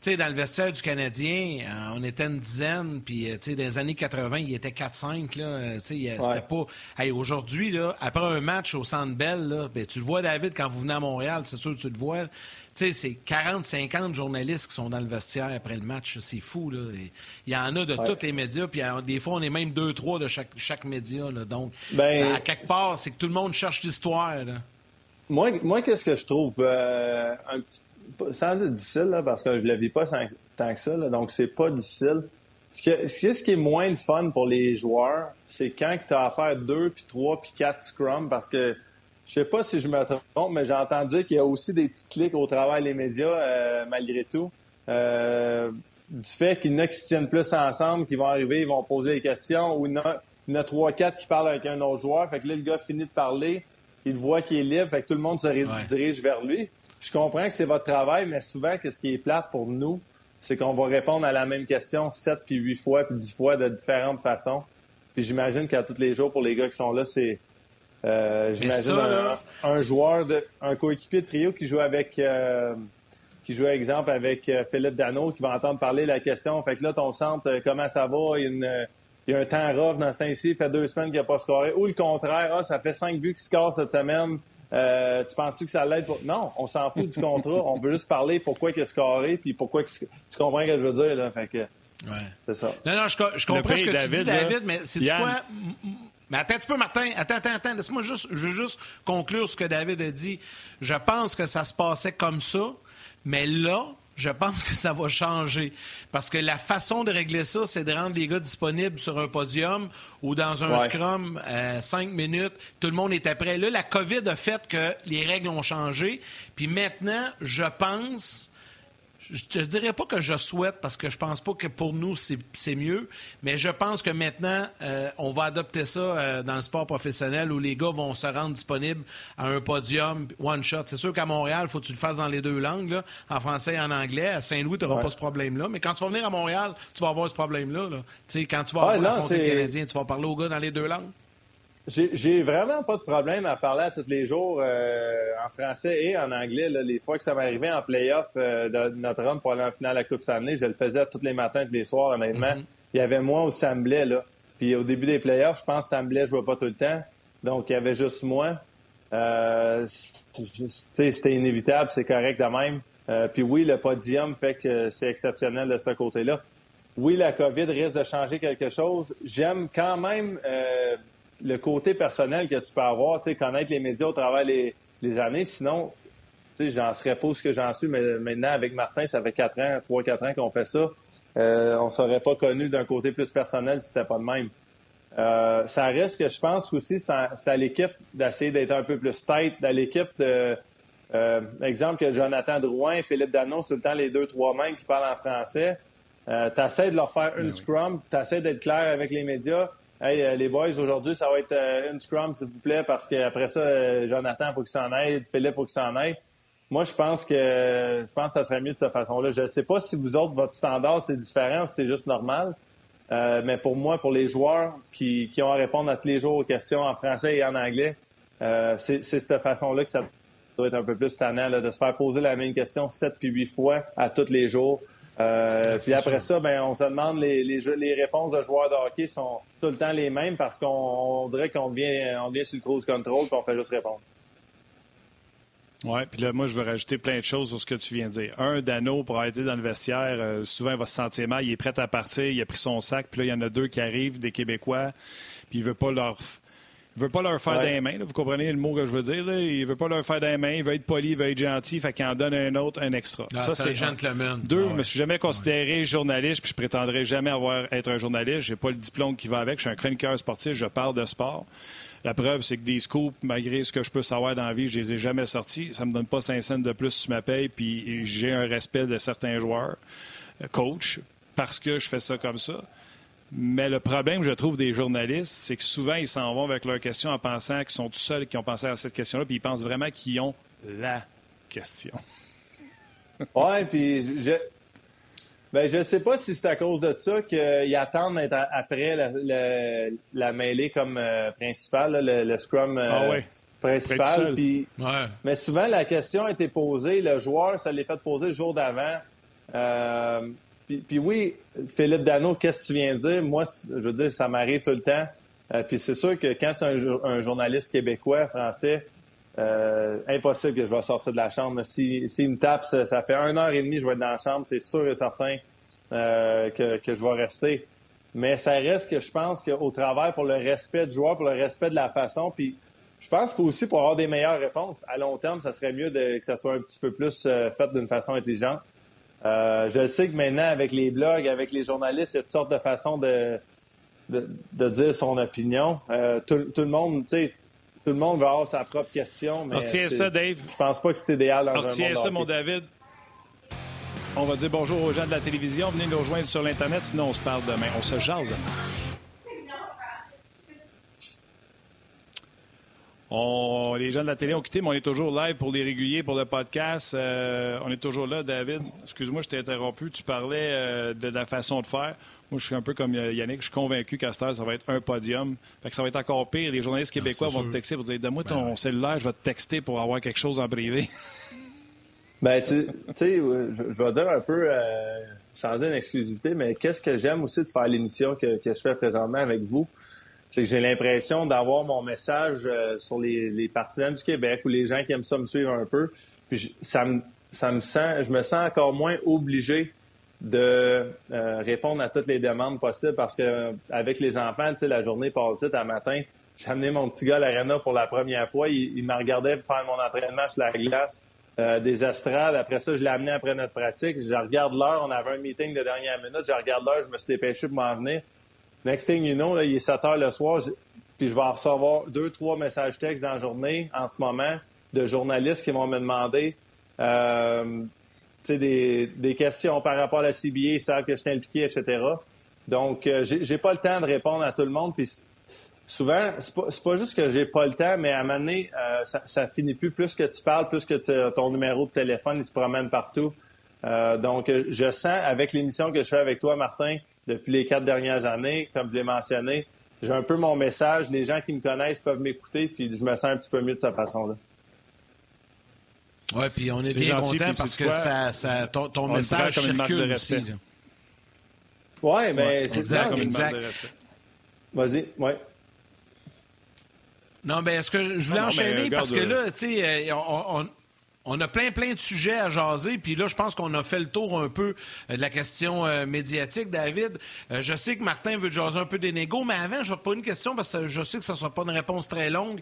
sais, dans le vestiaire du Canadien, euh, on était une dizaine, puis euh, tu sais, dans les années 80, il était 4-5, là. Euh, tu sais, c'était pas. Hey, aujourd'hui, là, après un match au Centre Bell, là, ben, tu le vois, David, quand vous venez à Montréal, c'est sûr que tu le vois. Tu sais, c'est 40-50 journalistes qui sont dans le vestiaire après le match. C'est fou, là. Il y en a de tous les médias, puis des fois, on est même deux, trois de chaque, chaque média, là. Donc, ben, à quelque part, c'est que tout le monde cherche l'histoire, là. Moi, moi qu'est-ce que je trouve un petit sans dire difficile, là, parce que je ne le vis pas tant que ça, là, donc c'est pas difficile. Ce, ce qui est moins le fun pour les joueurs, c'est quand tu as à faire deux, puis trois, puis quatre scrums, parce que je sais pas si je me trompe, mais j'ai entendu qu'il y a aussi des petits clics au travail des médias, euh, malgré tout. Euh, du fait qu'il y en a qui se tiennent plus ensemble, qui vont arriver, ils vont poser des questions, ou il y en a, trois, quatre qui parlent avec un autre joueur. Fait que là, le gars finit de parler, il voit qu'il est libre, fait que tout le monde se dirige vers lui je comprends que c'est votre travail, mais souvent, ce qui est plate pour nous, c'est qu'on va répondre à la même question sept puis huit fois puis dix fois de différentes façons. Puis j'imagine qu'à tous les jours, pour les gars qui sont là, c'est euh, j'imagine un, joueur de un coéquipier de trio qui joue avec euh, qui joue exemple avec euh, Philippe Dano qui va entendre parler la question. Fait que là, ton centre, comment ça va? Il y a, un temps rough dans ce temps-ci, il fait deux semaines qu'il n'a pas scoré. Ou le contraire, ah, ça fait cinq buts qu'il score cette semaine. Euh, tu penses-tu que ça l'aide pour... Non, on s'en fout du contrat. on veut juste parler pourquoi il a scoré, puis pourquoi... Tu comprends ce que je veux dire, là? Fait que... Ouais. C'est ça. Non, non, je, comprends ce que tu dis, David, mais c'est quoi... Mais attends un petit peu, Martin. Attends, attends, attends. Laisse-moi juste... Je veux juste conclure ce que David a dit. Je pense que ça se passait comme ça, mais là, je pense que ça va changer. Parce que la façon de régler ça, c'est de rendre les gars disponibles sur un podium ou dans un scrum euh, cinq minutes. Tout le monde est prêt. Là, la COVID a fait que les règles ont changé. Puis maintenant, je pense je te dirais pas que je souhaite, parce que je pense pas que pour nous, c'est mieux, mais je pense que maintenant, euh, on va adopter ça euh, dans le sport professionnel où les gars vont se rendre disponibles à un podium one shot. C'est sûr qu'à Montréal, il faut que tu le fasses dans les deux langues, en français et en anglais. À Saint-Louis, tu n'auras pas ce problème-là. Mais quand tu vas venir à Montréal, tu vas avoir ce problème-là. Quand tu vas avoir ouais, le Canadien, tu vas parler aux gars dans les deux langues. J'ai vraiment pas de problème à parler à tous les jours euh, en français et en anglais. les fois que ça m'arrivait en playoff euh, de notre run pour aller en finale à la Coupe Stanley, je le faisais tous les matins, tous les soirs, honnêtement. Mm-hmm. Il y avait moi au Sam là. Puis au début des playoffs, je pense que Sam Blais jouait pas tout le temps. Donc, il y avait juste moi. Euh, C'était inévitable, c'est correct de même. Euh, puis oui, le podium fait que c'est exceptionnel de ce côté-là. Oui, la COVID risque de changer quelque chose. J'aime quand même euh, le côté personnel que tu peux avoir, connaître les médias au travers les, les années. Sinon, j'en serais pas ce que j'en suis, mais maintenant, avec Martin, ça fait quatre ans, trois, quatre ans qu'on fait ça. Euh, on ne serait pas connu d'un côté plus personnel si c'était pas de même. Euh, ça reste que je pense aussi, c'est à, l'équipe d'essayer d'être un peu plus tight, à l'équipe de, euh, exemple que Jonathan Drouin, Philippe Dano, c'est tout le temps les deux, trois mêmes qui parlent en français. Euh, tu essaies de leur faire une ben scrum, tu essaies d'être clair avec les médias. Hey, euh, les boys, aujourd'hui, ça va être euh, une scrum, s'il vous plaît, parce qu'après ça, euh, Jonathan, il faut qu'il s'en aille, Philippe, il faut qu'il s'en aille. Moi, je pense que je pense que ça serait mieux de cette façon-là. Je ne sais pas si vous autres, votre standard, c'est différent, c'est juste normal. mais pour moi, pour les joueurs qui, qui, ont à répondre à tous les jours aux questions en français et en anglais, c'est cette façon-là que ça doit être un peu plus tannant de se faire poser la même question sept puis huit fois à tous les jours. Euh, puis après ça, ben, on se demande les, les, les, réponses de joueurs de hockey sont tout le temps les mêmes parce qu'on dirait qu'on vient, on vient sur le cruise control puis on fait juste répondre. Oui, puis là, moi, je veux rajouter plein de choses sur ce que tu viens de dire. Un, Dano, pour être dans le vestiaire, euh, souvent, il va se sentir mal. Il est prêt à partir, il a pris son sac, puis là, il y en a deux qui arrivent, des Québécois, puis il veut pas leur il veut pas leur faire des mains, vous comprenez le mot que je veux dire. Là? Il veut pas leur faire des mains, il veut être poli, il veut être gentil, fait qu'il en donne un autre, un extra. Ah, ça, c'est gentleman. Deux, ah, je me suis jamais considéré journaliste, puis je prétendrai jamais avoir être un journaliste. J'ai pas le diplôme qui va avec. Je suis un chroniqueur sportif, je parle de sport. La preuve, c'est que des scoops, malgré ce que je peux savoir dans la vie, je les ai jamais sortis. Ça me donne pas 5 cents de plus sur ma paye, puis j'ai un respect de certains joueurs, euh, coach, parce que je fais ça comme ça. Mais le problème, je trouve, des journalistes, c'est que souvent, ils s'en vont avec leurs questions en pensant qu'ils sont tout seuls qui ont pensé à cette question-là, puis ils pensent vraiment qu'ils ont la question. oui, puis je. Ben, je ne sais pas si c'est à cause de ça qu'ils attendent d'être après la, mêlée comme euh, principale, le, scrum euh, ah principal. Mais souvent, la question a été posée, le joueur, ça l'est fait poser le jour d'avant. Euh, puis, oui, Philippe Dano, qu'est-ce que tu viens de dire? Moi, je veux dire, ça m'arrive tout le temps. Euh, puis c'est sûr que quand c'est un, journaliste québécois, français, euh, impossible que je vais sortir de la chambre. S'il si, me tape, ça, fait une heure et demie que je vais être dans la chambre, c'est sûr et certain euh, que, je vais rester. Mais ça reste que je pense qu'au travers, pour le respect du joueur, pour le respect de la façon, puis je pense qu'aussi pour avoir des meilleures réponses, à long terme, ça serait mieux que ça soit un petit peu plus fait d'une façon intelligente. Euh, je sais que maintenant, avec les blogs, avec les journalistes, il y a toutes sortes de façons de, de, dire son opinion. Euh, tout, le monde, tu sais, tout le monde va avoir sa propre question. Mais Retiens ça, Dave. Je pense pas que c'est idéal dans Retiens un ça, mon David. On va dire bonjour aux gens de la télévision. Venez nous rejoindre sur l'Internet, sinon on se parle demain. On se jase demain. Les gens de la télé ont quitté, mais on est toujours live pour les réguliers, pour le podcast. Euh, on est toujours là, David. Excuse-moi, je t'ai interrompu. Tu parlais euh, de la façon de faire. Moi, je suis un peu comme euh, Yannick. Je suis convaincu qu'à ça va être un podium. Fait que ça va être encore pire. Les journalistes québécois vont te texter pour dire Donne-moi ton ben cellulaire, je vais te texter pour avoir quelque chose en privé. ben, tu sais, je, vais dire un peu, sans dire une exclusivité, mais qu'est-ce que j'aime aussi de faire l'émission que, que je fais présentement avec vous? C'est que j'ai l'impression d'avoir mon message euh, sur les, partisans du Québec ou les gens qui aiment ça me suivre un peu. Puis ça me, ça me sent, je me sens encore moins obligé de euh, répondre à toutes les demandes possibles parce que avec les enfants, tu sais, la journée passe vite. Un matin, j'ai amené mon petit gars à l'arena pour la première fois. Il, il m'a regardé faire mon entraînement sur la glace. Euh, des estrades. Après ça, je l'ai amené après notre pratique. Je regarde l'heure. On avait un meeting de dernière minute. Je regarde l'heure. Je me suis dépêché pour m'en venir. Next thing you know, il est 7 heures le soir, puis je vais recevoir deux, trois messages textes dans la journée en ce moment de journalistes qui vont me demander euh, des, des questions par rapport à la CBA, ils savent que je suis impliqué, etc. Donc, euh, j'ai pas le temps de répondre à tout le monde. Puis souvent, c'est pas, pas juste que j'ai pas le temps, mais à un moment donné, euh, ça, ça finit plus. Plus que tu parles, plus que ton numéro de téléphone, il se promène partout. Euh, donc, je sens avec l'émission que je fais avec toi, Martin, depuis les quatre dernières années, comme je l'ai mentionné, j'ai un peu mon message. Les gens qui me connaissent peuvent m'écouter, puis je me sens un petit peu mieux de cette façon-là. Oui, puis on est, bien content parce que ça, ça, ton, ton message circule aussi. Oui, mais c'est exact. exact. Vas-y, oui. Non, mais est-ce que je voulais enchaîner? parce que là, tu sais, euh, on, on a plein, plein de sujets à jaser, puis là, je pense qu'on a fait le tour un peu euh, de la question euh, médiatique, David. Euh, je sais que Martin veut jaser un peu des négos, mais avant, je vais te poser une question parce que je sais que ça ne sera pas une réponse très longue.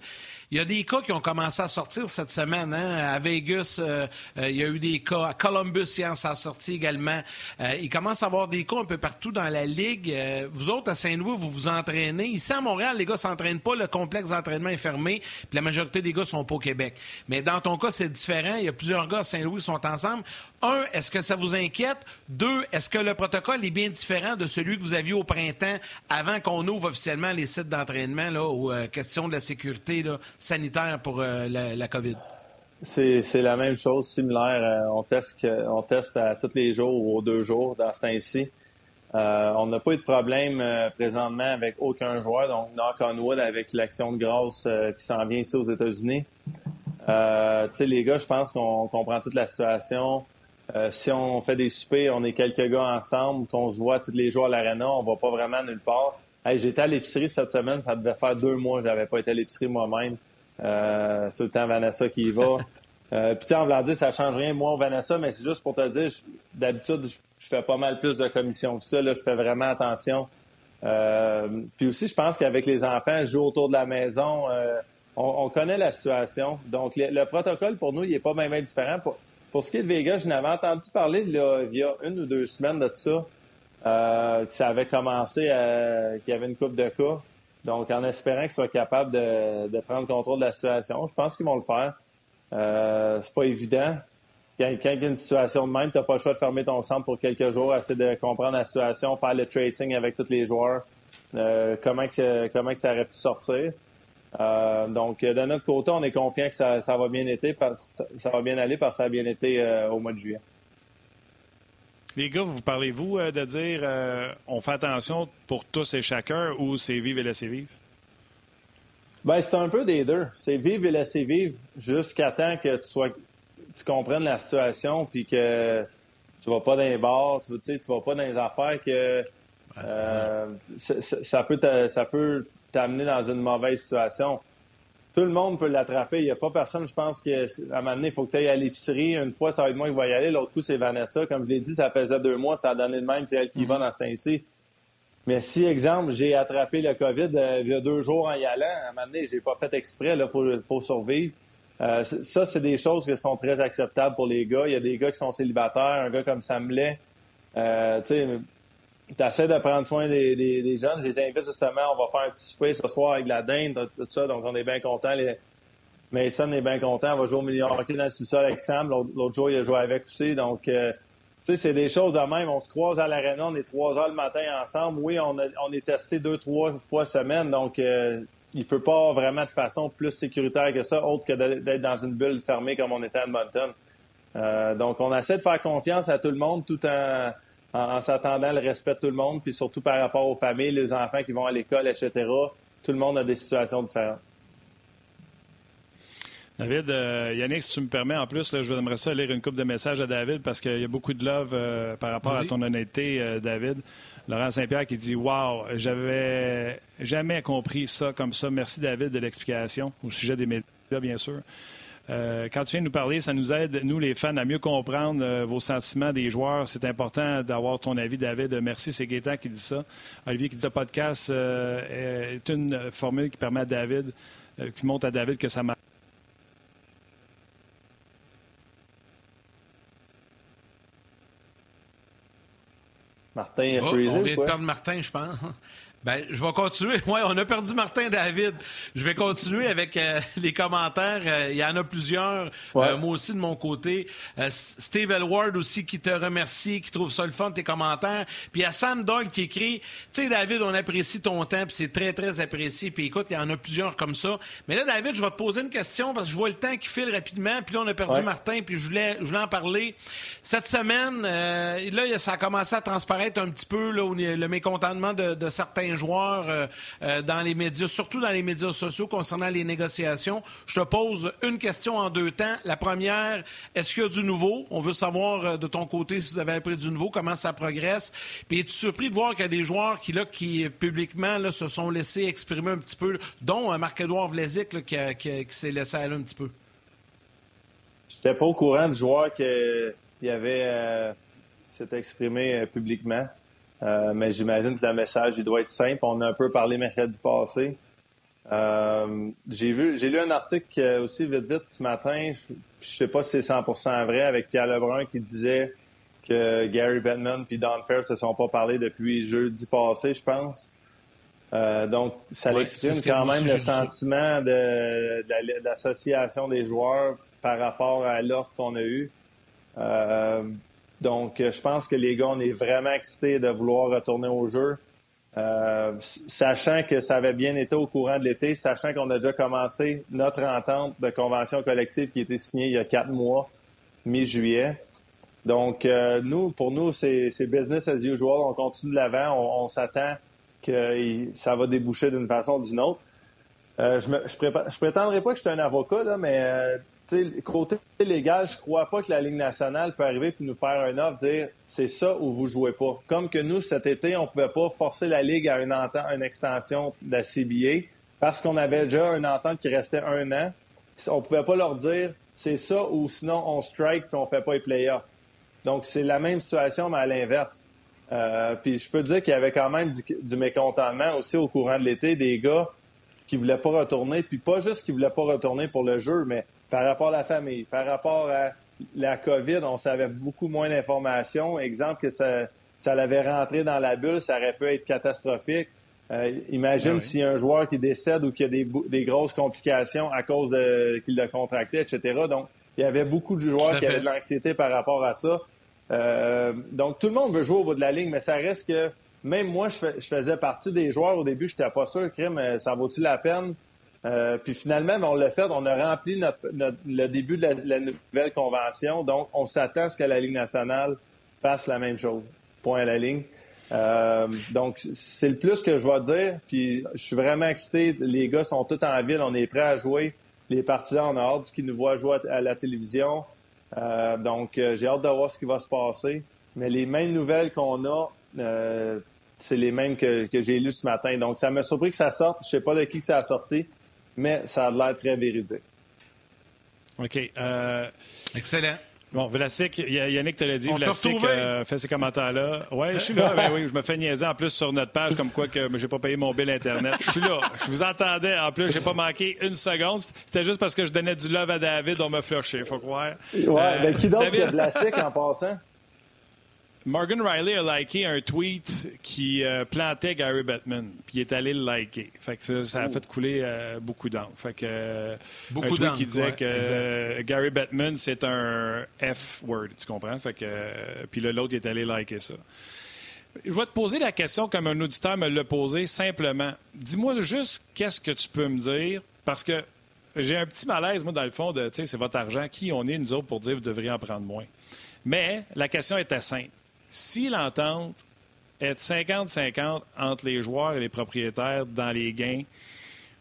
Il y a des cas qui ont commencé à sortir cette semaine. Hein? À Vegas, euh, euh, il y a eu des cas. À Columbus, hier, ça a sorti également. Euh, il commence à avoir des cas un peu partout dans la Ligue. vous autres, à Saint-Louis, vous vous entraînez. Ici, à Montréal, les gars s'entraînent pas. Le complexe d'entraînement est fermé. Puis la majorité des gars sont pas au Québec. Mais dans ton cas, c'est différent. Il y a plusieurs gars à Saint-Louis qui sont ensemble. Un, est-ce que ça vous inquiète? Deux, est-ce que le protocole est bien différent de celui que vous aviez au printemps avant qu'on ouvre officiellement les sites d'entraînement, là, aux questions de la sécurité, là, sanitaire pour euh, la, COVID? C'est la même chose, similaire. Euh, on, teste, on teste à tous les jours ou aux deux jours dans ce temps-ci. Euh, on n'a pas eu de problème présentement avec aucun joueur, donc knock on wood avec l'action de grâce qui s'en vient ici aux États-Unis. les gars, je pense qu'on comprend toute la situation. si on fait des soupers, on est quelques gars ensemble, qu'on se voit tous les jours à l'aréna, on va pas vraiment nulle part. J'étais à l'épicerie cette semaine, ça devait faire deux mois que j'avais pas été à l'épicerie moi-même. Euh, c'est tout le temps Vanessa qui y va. Euh, Puis, en voulant dire, ça change rien, moi, Vanessa, mais c'est juste pour te dire, d'habitude, je, fais pas mal plus de commissions que ça. Là, je fais vraiment attention. Euh, puis aussi, je pense qu'avec les enfants, jouer autour de la maison, euh, on, connaît la situation. Donc, le, protocole, pour nous, il n'est pas même différent. Pour, pour, ce qui est de Vegas, je n'avais entendu parler là, il y a une ou deux semaines de ça, que ça avait commencé, qu'il y avait une coupe de cas. Donc, en espérant qu'ils soient capables de, de, prendre contrôle de la situation, je pense qu'ils vont le faire. Euh, c'est pas évident. Quand, il y a une situation de même, tu n'as pas le choix de fermer ton centre pour quelques jours, essayer de comprendre la situation, faire le tracing avec tous les joueurs, euh, comment, que, comment que ça aurait pu sortir. Euh, donc, de notre côté, on est confiant que ça, ça va bien été, ça va bien aller parce que ça a bien été euh, au mois de juillet. Les gars, vous parlez-vous euh, de dire euh, on fait attention pour tous et chacun ou c'est vivre et laisser vivre? Ben, c'est un peu des deux. C'est vivre et laisser vivre jusqu'à temps que tu sois tu comprennes la situation puis que tu vas pas dans les bars, tu, tu vas pas dans les affaires que euh, ça. peut ça peut t'amener dans une mauvaise situation tout le monde peut l'attraper. Il n'y a pas personne, je pense, qu'à un moment donné, il faut que tu ailles à l'épicerie. Une fois, ça va être moi qui va y aller. L'autre coup, c'est Vanessa. Comme je l'ai dit, ça faisait deux mois, ça a donné de même, c'est elle qui va mm-hmm. dans ce temps-ci. Mais si, exemple, j'ai attrapé le COVID euh, il y a deux jours en y allant, à un moment donné, j'ai pas fait exprès, il faut, faut survivre. Euh, ça, c'est des choses qui sont très acceptables pour les gars. Il y a des gars qui sont célibataires, un gars comme Sam Blais. Euh, tu de prendre soin des, des, jeunes. Je les invite justement, on va faire un petit souper ce soir avec la dinde, tout ça, donc on est bien contents. Les... Mason est bien content, on va jouer au milieu hockey dans le sous-sol avec Sam. L'autre jour, il a joué avec aussi. Donc, euh, tu sais, c'est des choses de même. On se croise à l'aréna, on est trois heures le matin ensemble. Oui, on, on est testé deux, trois fois semaine, donc euh, il peut pas vraiment de façon plus sécuritaire que ça, autre que d'être dans une bulle fermée comme on était à Edmonton. Euh, donc, on essaie de faire confiance à tout le monde tout en en, s'attendant le respect de tout le monde, puis surtout par rapport aux familles, les enfants qui vont à l'école, etc. Tout le monde a des situations différentes. David, euh, Yannick, si tu me permets, en plus, là, je voudrais ça lire une coupe de messages à David parce qu'il y a beaucoup de love euh, par rapport à ton honnêteté, euh, David. Laurent Saint-Pierre qui dit Wow, j'avais jamais compris ça comme ça. Merci, David, de l'explication au sujet des médias, bien sûr. Euh, quand tu viens nous parler, ça nous aide, nous, les fans, à mieux comprendre euh, vos sentiments des joueurs. C'est important d'avoir ton avis, David. Merci, c'est Gaétan qui dit ça. Olivier qui dit le podcast euh, est une formule qui permet à David, qui montre à David que ça marche. Martin oh, On vient de perdre Martin, je pense. Ben, je vais continuer. Oui, on a perdu Martin David. Je vais continuer avec euh, les commentaires. Euh, il y en a plusieurs. Euh, moi aussi, de mon côté. Steve Elward aussi qui te remercie, qui trouve ça le fun, tes commentaires. Puis il y a Sam Dog qui écrit Tu sais, David, on apprécie ton temps, puis c'est très, très apprécié. Puis écoute, il y en a plusieurs comme ça. Mais là, David, je vais te poser une question parce que je vois le temps qui file rapidement. Puis là, on a perdu Martin, puis je voulais, je voulais en parler. Cette semaine, là, ça a commencé à transparaître un petit peu, là, le mécontentement de, de certains certains joueurs dans les médias, surtout dans les médias sociaux concernant les négociations. Je te pose une question en deux temps. La première, est-ce qu'il y a du nouveau? On veut savoir de ton côté si vous avez appris du nouveau, comment ça progresse. Puis es-tu surpris de voir qu'il y a des joueurs qui, là, qui publiquement là, se sont laissés exprimer un petit peu, dont Marc-Edouard Vlasic qui, s'est laissé aller un petit peu? J'étais pas au courant du joueur qui avait euh, s'est exprimé euh, publiquement. Euh, mais j'imagine que le message il doit être simple. On a un peu parlé mercredi passé. j'ai vu, j'ai lu un article aussi vite vite ce matin. Je, ne sais pas si c'est 100% vrai avec Pierre Lebrun qui disait que Gary Bettman et Don Fair se sont pas parllé depuis jeudi passé, je pense. donc, ça exprime quand même le sentiment de, de l'association des joueurs par rapport à l'offre qu'on a eue. Euh, donc, je pense que les gars, on est vraiment excités de vouloir retourner au jeu. Euh, sachant que ça avait bien été au courant de l'été, sachant qu'on a déjà commencé notre entente de convention collective qui a été signée il y a quatre mois, mi-juillet. Donc, euh, nous, pour nous, c'est business as usual. On continue de l'avant. On, s'attend que ça va déboucher d'une façon ou d'une autre. je ne je, prétendrai pas que je suis un avocat, là, mais côté légal, je crois pas que la Ligue nationale peut arriver et nous faire un offre, dire c'est ça ou vous jouez pas. Comme que nous, cet été, on pouvait pas forcer la Ligue à une, entente, une extension de la CBA parce qu'on avait déjà une entente qui restait un an. On pouvait pas leur dire c'est ça ou sinon on strike et on fait pas les playoffs. Donc, c'est la même situation, mais à l'inverse. Euh, puis je peux dire qu'il y avait quand même du, du, mécontentement aussi au courant de l'été, des gars qui voulaient pas retourner, puis pas juste qui voulaient pas retourner pour le jeu, mais par rapport à la famille, par rapport à la COVID, on savait beaucoup moins d'informations. Exemple que ça, ça l'avait rentré dans la bulle, ça aurait pu être catastrophique. Euh, imagine ah s'il y a un joueur qui décède ou qui a des, des grosses complications à cause de qu'il l'a contracté, etc. Donc, il y avait beaucoup de joueurs qui avaient de l'anxiété par rapport à ça. Euh, donc, tout le monde veut jouer au bout de la ligne, mais ça reste que même moi, je, je faisais partie des joueurs au début, je n'étais pas sûr, crime, euh, ça vaut-tu la peine? Euh, puis finalement, ben, on l'a fait, on a rempli notre, le début de la, nouvelle convention. Donc, on s'attend à ce que la Ligue nationale fasse la même chose. Point à la ligne. Euh, donc, c'est le plus que je vais dire. Puis, je suis vraiment excité. Les gars sont tous en ville. On est prêts à jouer. Les partisans, on a hâte qu'ils nous voient jouer à, la télévision. Euh, donc, j'ai hâte de voir ce qui va se passer. Mais les mêmes nouvelles qu'on a, c'est les mêmes que, que j'ai lues ce matin. Donc, ça m'a surpris que ça sorte. Je sais pas de qui que ça a sorti mais ça a l'air très véridique. OK. Euh, Excellent. Bon, Vlasic, Yannick te l'a dit, Vlasic euh, fait ces commentaires-là. Oui, je suis là. ben oui, je me fais niaiser en plus sur notre page comme quoi que j'ai pas payé mon bill Internet. Je suis là. Je vous entendais. En plus, j'ai pas manqué une seconde. C'était juste parce que je donnais du love à David. On m'a flushé, faut croire. Ouais, euh, ben qui d'autre que Vlasic en passant? Morgan Riley a liké un tweet qui euh, plantait Gary Bettman, puis il est allé le liker. Fait que ça, a fait couler euh, beaucoup d'encre. Fait que euh, beaucoup un tweet qui disait que Gary Bettman c'est un F word, tu comprends? Fait que puis l'autre est allé liker ça. Je vais te poser la question comme un auditeur me l'a posé simplement. Dis-moi juste qu'est-ce que tu peux me dire parce que j'ai un petit malaise moi dans le fond de tu sais c'est votre argent qui on est nous autres pour dire vous devriez en prendre moins. Mais la question était simple si l'entente est 50-50 entre les joueurs et les propriétaires dans les gains,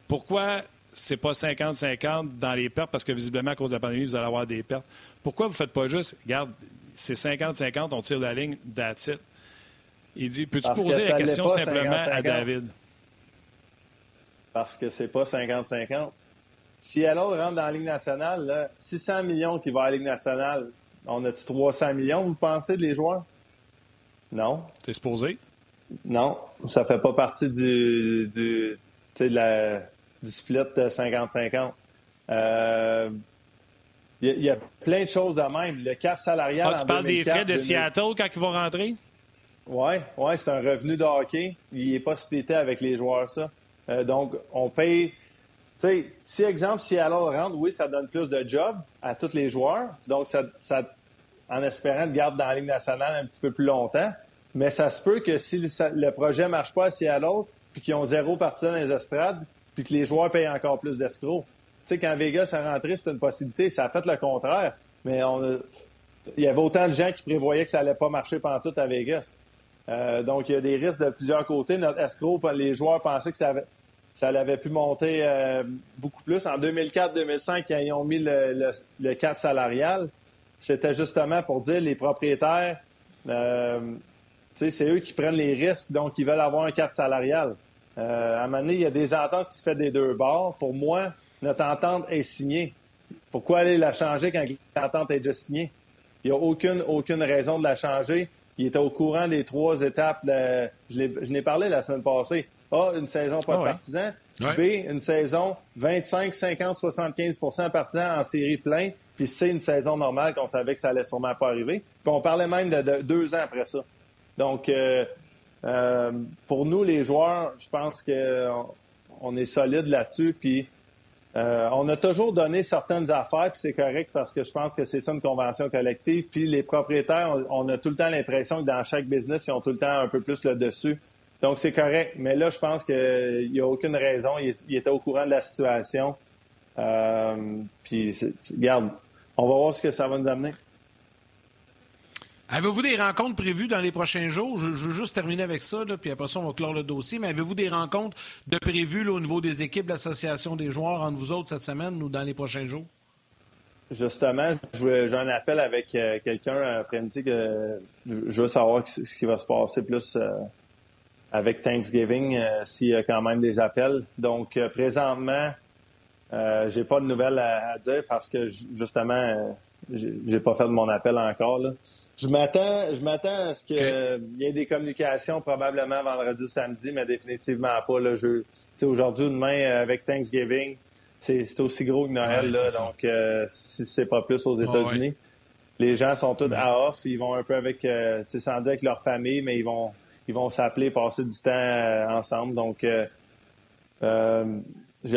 pourquoi c'est pas 50-50 dans les pertes? Parce que visiblement, à cause de la pandémie, vous allez avoir des pertes. Pourquoi vous ne faites pas juste, regarde, c'est 50-50, on tire la ligne, that's it. Il dit, peux-tu poser la question simplement à David? Parce que c'est pas 50-50. Si alors rentre dans la Ligue nationale, 600 millions qui vont à la Ligue nationale, on a-tu 300 millions, vous pensez, de les joueurs? Non. T'es supposé? Non, ça fait pas partie du, du, la, du split 50-50. Il euh, y, a plein de choses de même. Le cap salarial. Ah, tu parles des frais de Seattle quand ils vont rentrer? Oui, ouais, c'est un revenu de hockey. Il n'est pas splitté avec les joueurs, ça. Euh, donc, on paye. Tu sais, si, exemple, Seattle rentre, oui, ça donne plus de jobs à tous les joueurs. Donc, ça, ça en espérant de garder dans la Ligue nationale un petit peu plus longtemps. Mais ça se peut que si le, projet ne marche pas à l'autre, puis qu'ils ont zéro partie dans les estrades, puis que les joueurs payent encore plus d'escrocs. Tu sais, quand Vegas a rentré, c'était une possibilité. Ça a fait le contraire. Mais on il y avait autant de gens qui prévoyaient que ça n'allait pas marcher pendant tout à Vegas. donc, il y a des risques de plusieurs côtés. Notre escroc, les joueurs pensaient que ça avait, ça avait pu monter beaucoup plus. En 2004-2005, quand ils ont mis le, cap salarial, c'était justement pour dire les propriétaires, c'est eux qui prennent les risques, donc ils veulent avoir un cap salarial. à un moment donné, il y a des ententes qui se font des deux bords. Pour moi, notre entente est signée. Pourquoi aller la changer quand l'entente est déjà signée? Il n'y a aucune, aucune raison de la changer. Il était au courant des trois étapes. De, je n'ai parlé la semaine passée. A, une saison pas de ah partisans. B, une saison 25, 50, 75% partisans en série plein. Puis C, une saison normale qu'on savait que ça allait sûrement pas arriver. Puis on parlait même de, deux ans après ça. Donc, euh, euh, pour nous, les joueurs, je pense qu'on on est solide là-dessus. Puis euh, on a toujours donné certaines affaires, puis c'est correct parce que je pense que c'est ça une convention collective. Puis les propriétaires, on, a tout le temps l'impression que dans chaque business, ils ont tout le temps un peu plus le dessus. Donc c'est correct. Mais là, je pense qu'il n'y a aucune raison. Il, était au courant de la situation. Puis, regarde, on va voir ce que ça va nous amener. Avez-vous des rencontres prévues dans les prochains jours? Je, veux juste terminer avec ça, puis après ça, on va clore le dossier. Mais avez-vous des rencontres de prévues au niveau des équipes l'Association des joueurs entre vous autres cette semaine ou dans les prochains jours? Justement, j'ai un appel avec euh, quelqu'un après-midi je veux savoir ce qui va se passer plus euh, avec Thanksgiving, euh, s'il y a quand même des appels. Donc, présentement, j'ai pas de nouvelles à, dire parce que justement, j'ai pas fait de mon appel encore. Je m'attends, je m'attends à ce qu'il y ait des communications probablement vendredi, samedi, mais définitivement pas le jeu. Aujourd'hui ou demain euh, avec Thanksgiving, c'est aussi gros que Noël, là, donc euh, si c'est pas plus aux États-Unis. Les gens sont tous à off, ils vont un peu avec, euh, sans dire avec leur famille, mais ils vont, ils vont s'appeler, passer du temps euh, ensemble. Donc, j'ai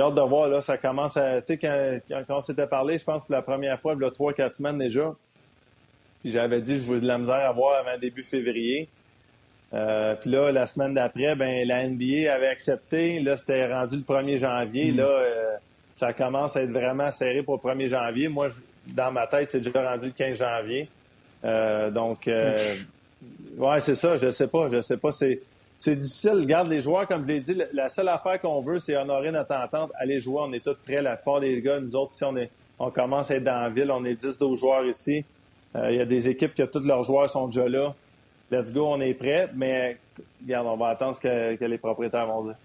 hâte de voir là, ça commence à, tu sais, quand, quand, on s'était parlé, je pense que la première fois, il y a trois, quatre semaines déjà, puis j'avais dit que je voulais de la misère à voir avant début février. Euh, puis là, la semaine d'après, ben la NBA avait accepté. Là, c'était rendu le 1er janvier. Mm. Là, euh, ça commence à être vraiment serré pour le 1er janvier. Moi, dans ma tête, c'est déjà rendu le 15 janvier. Euh, donc, ouais, c'est ça. Je sais pas. Je sais pas. C'est, c'est difficile. Regarde, les joueurs, comme je l'ai dit, la seule affaire qu'on veut, c'est honorer notre entente. Aller jouer. On est tous prêts. La part des gars, nous autres, ici, on, est, on commence à être dans la ville. On est 10-12 joueurs ici. Euh, il y a des équipes que tous leurs joueurs sont déjà là. Let's go, on est prêt. Mais regarde, on va attendre ce que, les propriétaires vont dire.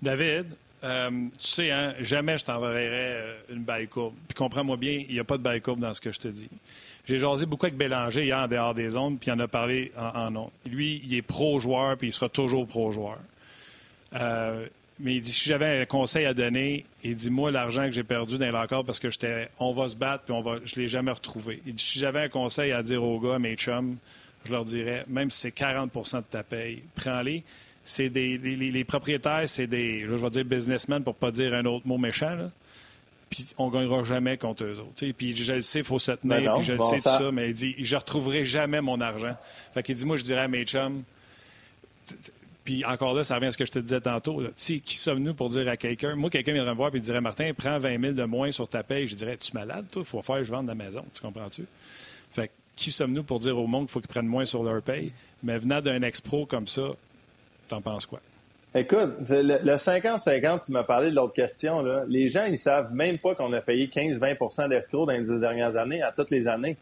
David, euh, tu sais, hein, jamais je t'enverrai euh, une balle courbe. Puis comprends-moi bien, il n'y a pas de balle courbe dans ce que je te dis. J'ai jasé beaucoup avec Bélanger hier en dehors des zones, puis il en a parlé en, en Lui, il est pro-joueur, puis il sera toujours pro-joueur. Mais il dit si j'avais un conseil à donner, il dit moi l'argent que j'ai perdu dans l'accord parce que j'étais on va se battre puis on va je l'ai jamais retrouvé. Il dit si j'avais un conseil à dire aux gars, mes chums, je leur dirais même si c'est 40% de ta paye, prends-les. C'est des les, propriétaires, c'est des je vais dire businessmen pour pas dire un autre mot méchant là. Puis on gagnera jamais contre eux autres. Puis je le sais, il faut se tenir, ben puis je le sais tout ça, mais il dit je retrouverai jamais mon argent. Fait qu'il dit moi je dirais à mes chums puis encore là, ça revient à ce que je te disais tantôt. Qui sommes-nous pour dire à quelqu'un? Moi, quelqu'un viendrait me voir et dirait Martin, prends 20 000 de moins sur ta paye. Je dirais Tu es malade, toi? Il faut faire que je vende la maison. Tu comprends-tu? Fait qui sommes-nous pour dire au monde qu'il faut qu'ils prennent moins sur leur paye? Mais venant d'un ex-pro comme ça, t'en penses quoi? Écoute, le 50-50, tu m'as parlé de l'autre question. Là. Les gens, ils savent même pas qu'on a payé 15-20% d'escrocs dans les dix dernières années, à toutes les années.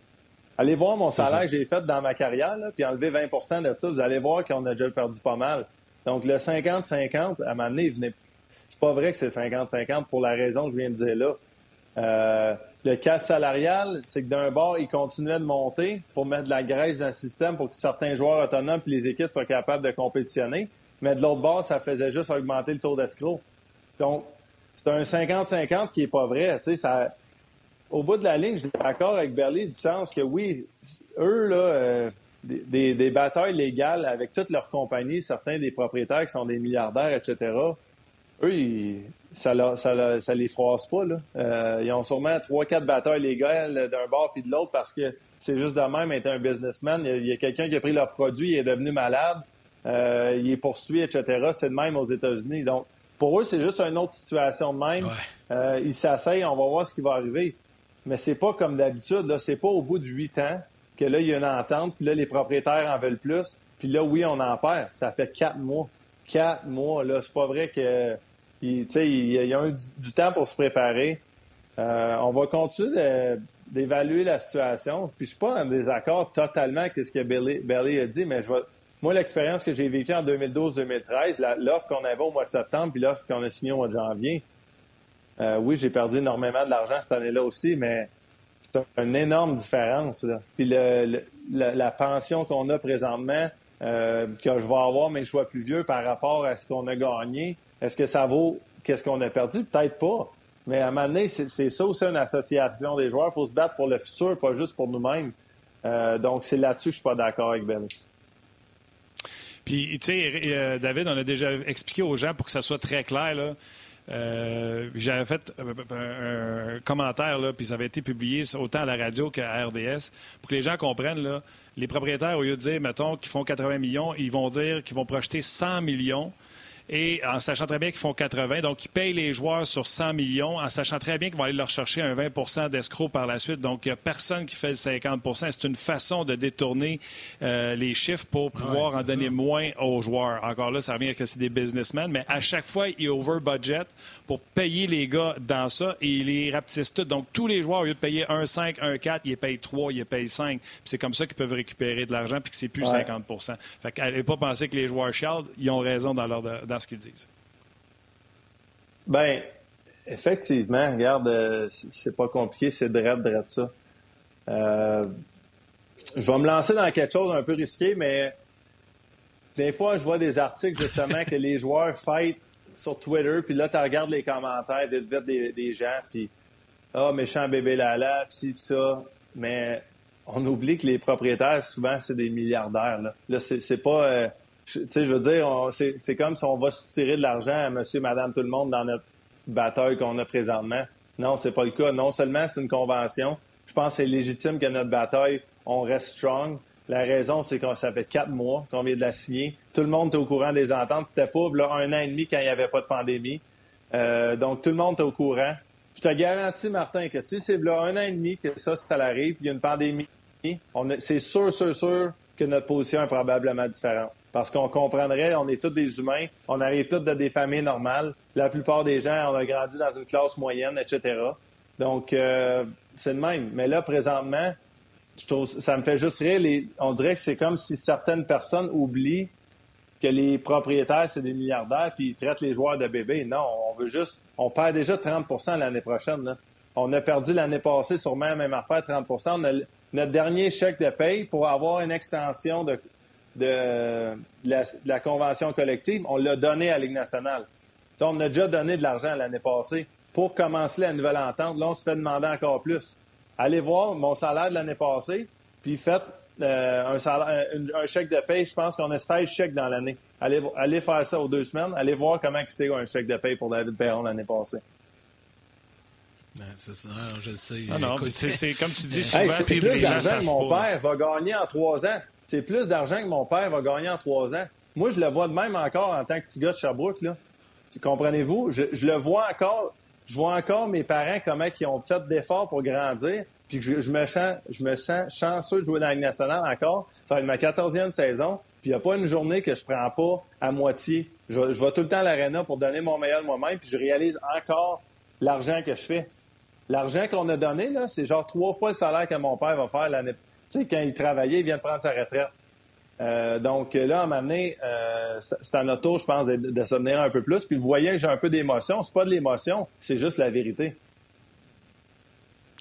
Allez voir mon salaire que j'ai fait dans ma carrière, puis enlever 20% de ça, vous allez voir qu'on a déjà perdu pas mal. Donc, le 50-50, à un moment donné, venait... c'est pas vrai que c'est 50-50 pour la raison que je viens de dire là. Euh, le cap salarial, c'est que d'un bord, il continuait de monter pour mettre de la graisse dans le système pour que certains joueurs autonomes et les équipes soient capables de compétitionner. Mais de l'autre bord, ça faisait juste augmenter le taux d'escroc. Donc, c'est un 50-50 qui est pas vrai. Tu sais, ça, au bout de la ligne, je suis d'accord avec Berlin du sens que oui, eux, là, euh, des, batailles légales avec toutes leurs compagnies, certains des propriétaires qui sont des milliardaires, etc., eux, ça, ne les froisse pas. Là. Euh, ils ont sûrement trois, quatre batailles légales d'un bord puis de l'autre parce que c'est juste de même être un businessman. Il y a, quelqu'un qui a pris leur produit, il est devenu malade, euh, il est poursuivi, etc. C'est de même aux États-Unis. Donc, pour eux, c'est juste une autre situation de même. ils s'asseyent, on va voir ce qui va arriver mais c'est pas comme d'habitude. Là, c'est pas au bout de huit ans que là, il y a une entente, puis là, les propriétaires en veulent plus. Puis là, oui, on en perd. Ça fait quatre mois. Quatre mois, là. C'est pas vrai que. Il, il, y a eu du, temps pour se préparer. Euh, on va continuer d'évaluer la situation. Puis je suis pas en désaccord totalement avec ce que Belly, a dit, mais je moi, l'expérience que j'ai vécue en 2012-2013, l'offre qu'on avait au mois de septembre, puis l'offre qu'on a signée au mois de janvier, euh, oui, j'ai perdu énormément de l'argent cette année-là aussi, mais c'est une énorme différence. Puis la, pension qu'on a présentement, euh, que je vais avoir, mais je sois plus vieux par rapport à ce qu'on a gagné, est-ce que ça vaut qu'est-ce qu'on a perdu? Peut-être pas. Mais à un moment donné, c'est ça aussi une association des joueurs. Il faut se battre pour le futur, pas juste pour nous-mêmes. Euh, donc, c'est là-dessus que je suis pas d'accord avec Ben. Puis, tu sais, David, on a déjà expliqué aux gens pour que ça soit très clair, là, euh, j'avais fait un, commentaire, puis ça avait été publié autant à la radio qu'à RDS, pour que les gens comprennent, là, les propriétaires, au lieu de dire, mettons, qu'ils font 80 millions, ils vont dire qu'ils vont projeter 100 millions et en sachant très bien qu'ils font 80. Donc, ils payent les joueurs sur 100 millions en sachant très bien qu'ils vont aller leur chercher un 20% d'escroc par la suite. Donc, il n'y a personne qui fait le 50% C'est une façon de détourner euh, les chiffres pour pouvoir en donner moins aux joueurs. Encore là, ça revient à que c'est des businessmen, mais à chaque fois, ils over-budget pour payer les gars dans ça et ils les rapetissent tous. Donc, tous les joueurs, au lieu de payer 1,5, 1,4, ils payent 3, ils payent 5. C'est comme ça qu'ils peuvent récupérer de l'argent puis que c'est plus 50% Fait qu'allez pas penser que les joueurs chialent, ils ont raison dans leur ce qu'ils disent. Ben, effectivement, regarde, euh, c'est pas compliqué, c'est drette, drette ça. Euh, je vais me lancer dans quelque chose un peu risqué, mais des fois, je vois des articles justement que les joueurs fêtent sur Twitter, puis là, tu regardes les commentaires vite vite des, des gens, puis ah, oh, méchant bébé Lala, pis ça. Mais on oublie que les propriétaires, souvent, c'est des milliardaires. Là, là c'est pas. Euh, tu sais, je veux dire, c'est comme si on va se tirer de l'argent à monsieur, madame, tout le monde dans notre bataille qu'on a présentement. Non, c'est pas le cas. Non seulement c'est une convention, je pense que c'est légitime que notre bataille, on reste strong. La raison, c'est que ça fait quatre mois qu'on vient de la signer. Tout le monde est au courant des ententes. C'était pauvre là, un an et demi quand il n'y avait pas de pandémie. Euh, donc, tout le monde est au courant. Je te garantis, Martin, que si c'est là un an et demi que ça, ça arrive, il y a une pandémie, c'est sûr, sûr, sûr que notre position est probablement différente. Parce qu'on comprendrait, on est tous des humains, on arrive tous de des familles normales. La plupart des gens, on a grandi dans une classe moyenne, etc. Donc, euh, c'est le même. Mais là, présentement, ça me fait juste rire. on dirait que c'est comme si certaines personnes oublient que les propriétaires, c'est des milliardaires, puis ils traitent les joueurs de bébés. Non, on veut juste... On perd déjà 30% l'année prochaine. On a perdu l'année passée sûrement la même affaire, 30 On a notre dernier chèque de paye pour avoir une extension de, de, la, convention collective, on l'a donné à la Ligue nationale. on a déjà donné de l'argent l'année passée pour commencer la nouvelle entente. Là, on se fait demander encore plus. Allez voir mon salaire de l'année passée, puis faites euh, un, chèque de paye. Je pense qu'on a 16 chèques dans l'année. Allez, allez faire ça aux deux semaines. Allez voir comment c'est un chèque de paye pour David Perron l'année passée. C'est ça, je le sais. Ah non, c'est comme tu dis souvent, c'est plus d'argent que mon père va gagner en trois ans c'est plus d'argent que mon père va gagner en trois ans. Moi, je le vois de même encore en tant que petit gars de Sherbrooke. Là. Comprenez-vous? Je, le vois encore. Je vois encore mes parents comment ils ont fait d'efforts pour grandir. Puis je, me sens, je me sens chanceux de jouer dans la nationale encore. Ça va ma quatorzième saison. Puis il n'y a pas une journée que je prends pas à moitié. Je, vais tout le temps à l'aréna pour donner mon meilleur de moi-même. Puis je réalise encore l'argent que je fais. L'argent qu'on a donné, là, c'est genre trois fois le salaire que mon père va faire l'année tu sais, quand il travaillait, il vient de prendre sa retraite. Euh, donc là, à un moment donné, euh, c'est à notre tour, je pense, de, de se un peu plus. Puis vous voyez que j'ai un peu d'émotion. C'est pas de l'émotion, c'est juste la vérité.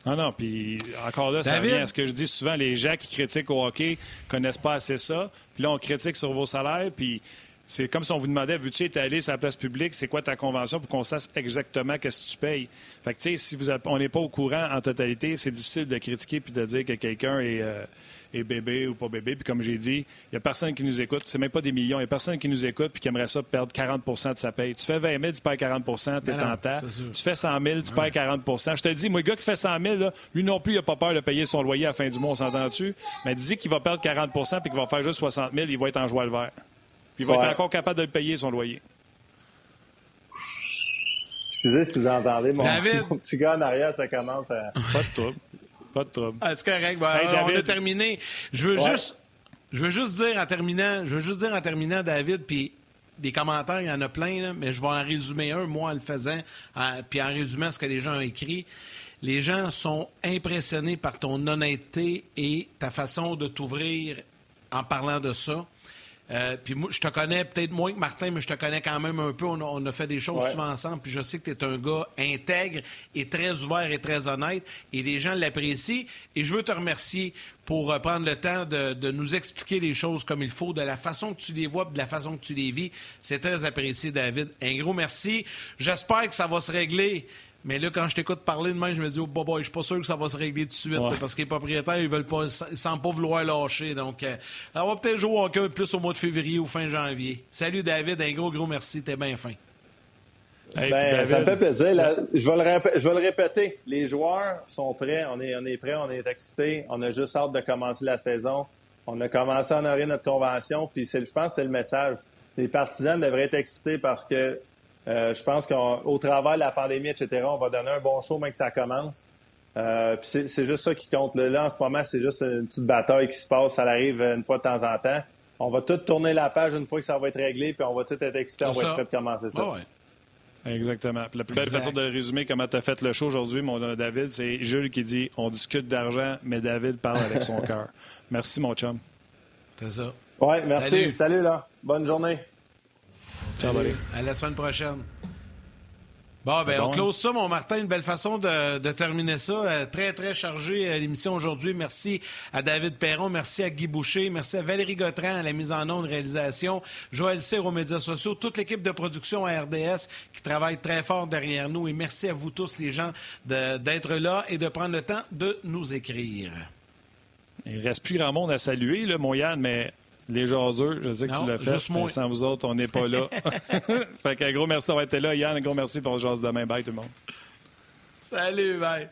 Ah non, puis encore là, ça revient à ce que je dis souvent, les gens qui critiquent au hockey connaissent pas assez ça. Puis là, on critique sur vos salaires, puis c'est comme si on vous demandait, veux-tu être allé sur la place publique, c'est quoi ta convention pour qu'on sache exactement qu'est-ce que tu payes? Fait que, tu sais, si vous on n'est pas au courant en totalité, c'est difficile de critiquer puis de dire que quelqu'un est, euh, est, bébé ou pas bébé. Puis comme j'ai dit, il n'y a personne qui nous écoute. C'est même pas des millions. Il n'y a personne qui nous écoute puis qui aimerait ça perdre 40% de sa paye. Tu fais 20 000, tu perds 40 tu es tentant. Tu fais 100 000, tu perds 40% Je te dis, moi, le gars qui fait 100 000, là, lui non plus, il n'a pas peur de payer son loyer à la fin du mois, on s'entend-tu? Mais dit qu'il va perdre 40% puis qu'il va faire juste 60 000, il va être en joie le vert. Puis il va être encore capable de le payer, son loyer. Excusez si vous entendez mon, petit gars en arrière, ça commence à. Pas de trouble. Pas de trouble. Ah, c'est correct. Ben, on a terminé. Je veux juste. Je veux juste dire en terminant, je veux juste dire en terminant, David, puis des commentaires, il y en a plein, mais je vais en résumer un, moi, en le faisant, puis en résumant ce que les gens ont écrit. Les gens sont impressionnés par ton honnêteté et ta façon de t'ouvrir en parlant de ça. Euh, puis moi, je te connais peut-être moins que Martin, mais je te connais quand même un peu. On a, fait des choses souvent ensemble. Puis je sais que tu es un gars intègre et très ouvert et très honnête. Et les gens l'apprécient. Et je veux te remercier pour euh, prendre le temps de, de, nous expliquer les choses comme il faut, de la façon que tu les vois, de la façon que tu les vis. C'est très apprécié, David. Un gros merci. J'espère que ça va se régler. Mais là, quand je t'écoute parler de même, je me dis, oh, boy, je suis pas sûr que ça va se régler tout de suite, parce que les propriétaires, ils veulent pas, ils semblent pas vouloir lâcher. Donc, euh, on va peut-être jouer au hockey plus au mois de février ou fin janvier. Salut, David. Un gros, gros merci. T'es bien fin. ben, ça me fait plaisir. je, vais le je, vais le répéter. Les joueurs sont prêts. On est, on est prêts. On est excités. On a juste hâte de commencer la saison. On a commencé à honorer notre convention. Puis, je pense que c'est le message. Les partisans devraient être excités parce que euh, je pense qu'au travers de la pandémie, etc., on va donner un bon show même que ça commence. Euh, c'est juste ça qui compte. Là, en ce moment, c'est juste une petite bataille qui se passe. Ça arrive une fois de temps en temps. On va tout tourner la page une fois que ça va être réglé, puis on va tout être excité, on va être prêt de commencer ça. Exactement. la plus belle façon de résumer comment tu as fait le show aujourd'hui, mon David, c'est Jules qui dit on discute d'argent, mais David parle avec son cœur. Merci, mon chum. C'est ça. Oui, merci. Salut là. Bonne journée. Ciao, À la semaine prochaine. Bon, ben, on close ça, mon Martin. Une belle façon de, terminer ça. Euh, très, très chargé euh, l'émission aujourd'hui. Merci à David Perron, merci à Guy Boucher, merci à Valérie Gautran à la mise en onde, réalisation, Joël Cyr aux médias sociaux, toute l'équipe de production à RDS qui travaille très fort derrière nous. Et merci à vous tous, les gens, d'être là et de prendre le temps de nous écrire. Il ne reste plus grand monde à saluer, là, mon Yann, mais les jaseux, je sais que tu l'as fait. Mais sans vous autres, on n'est pas là. fait qu'un gros merci d'avoir été là. Yann, un gros merci pour le jase demain. Bye tout le monde. Salut, bye.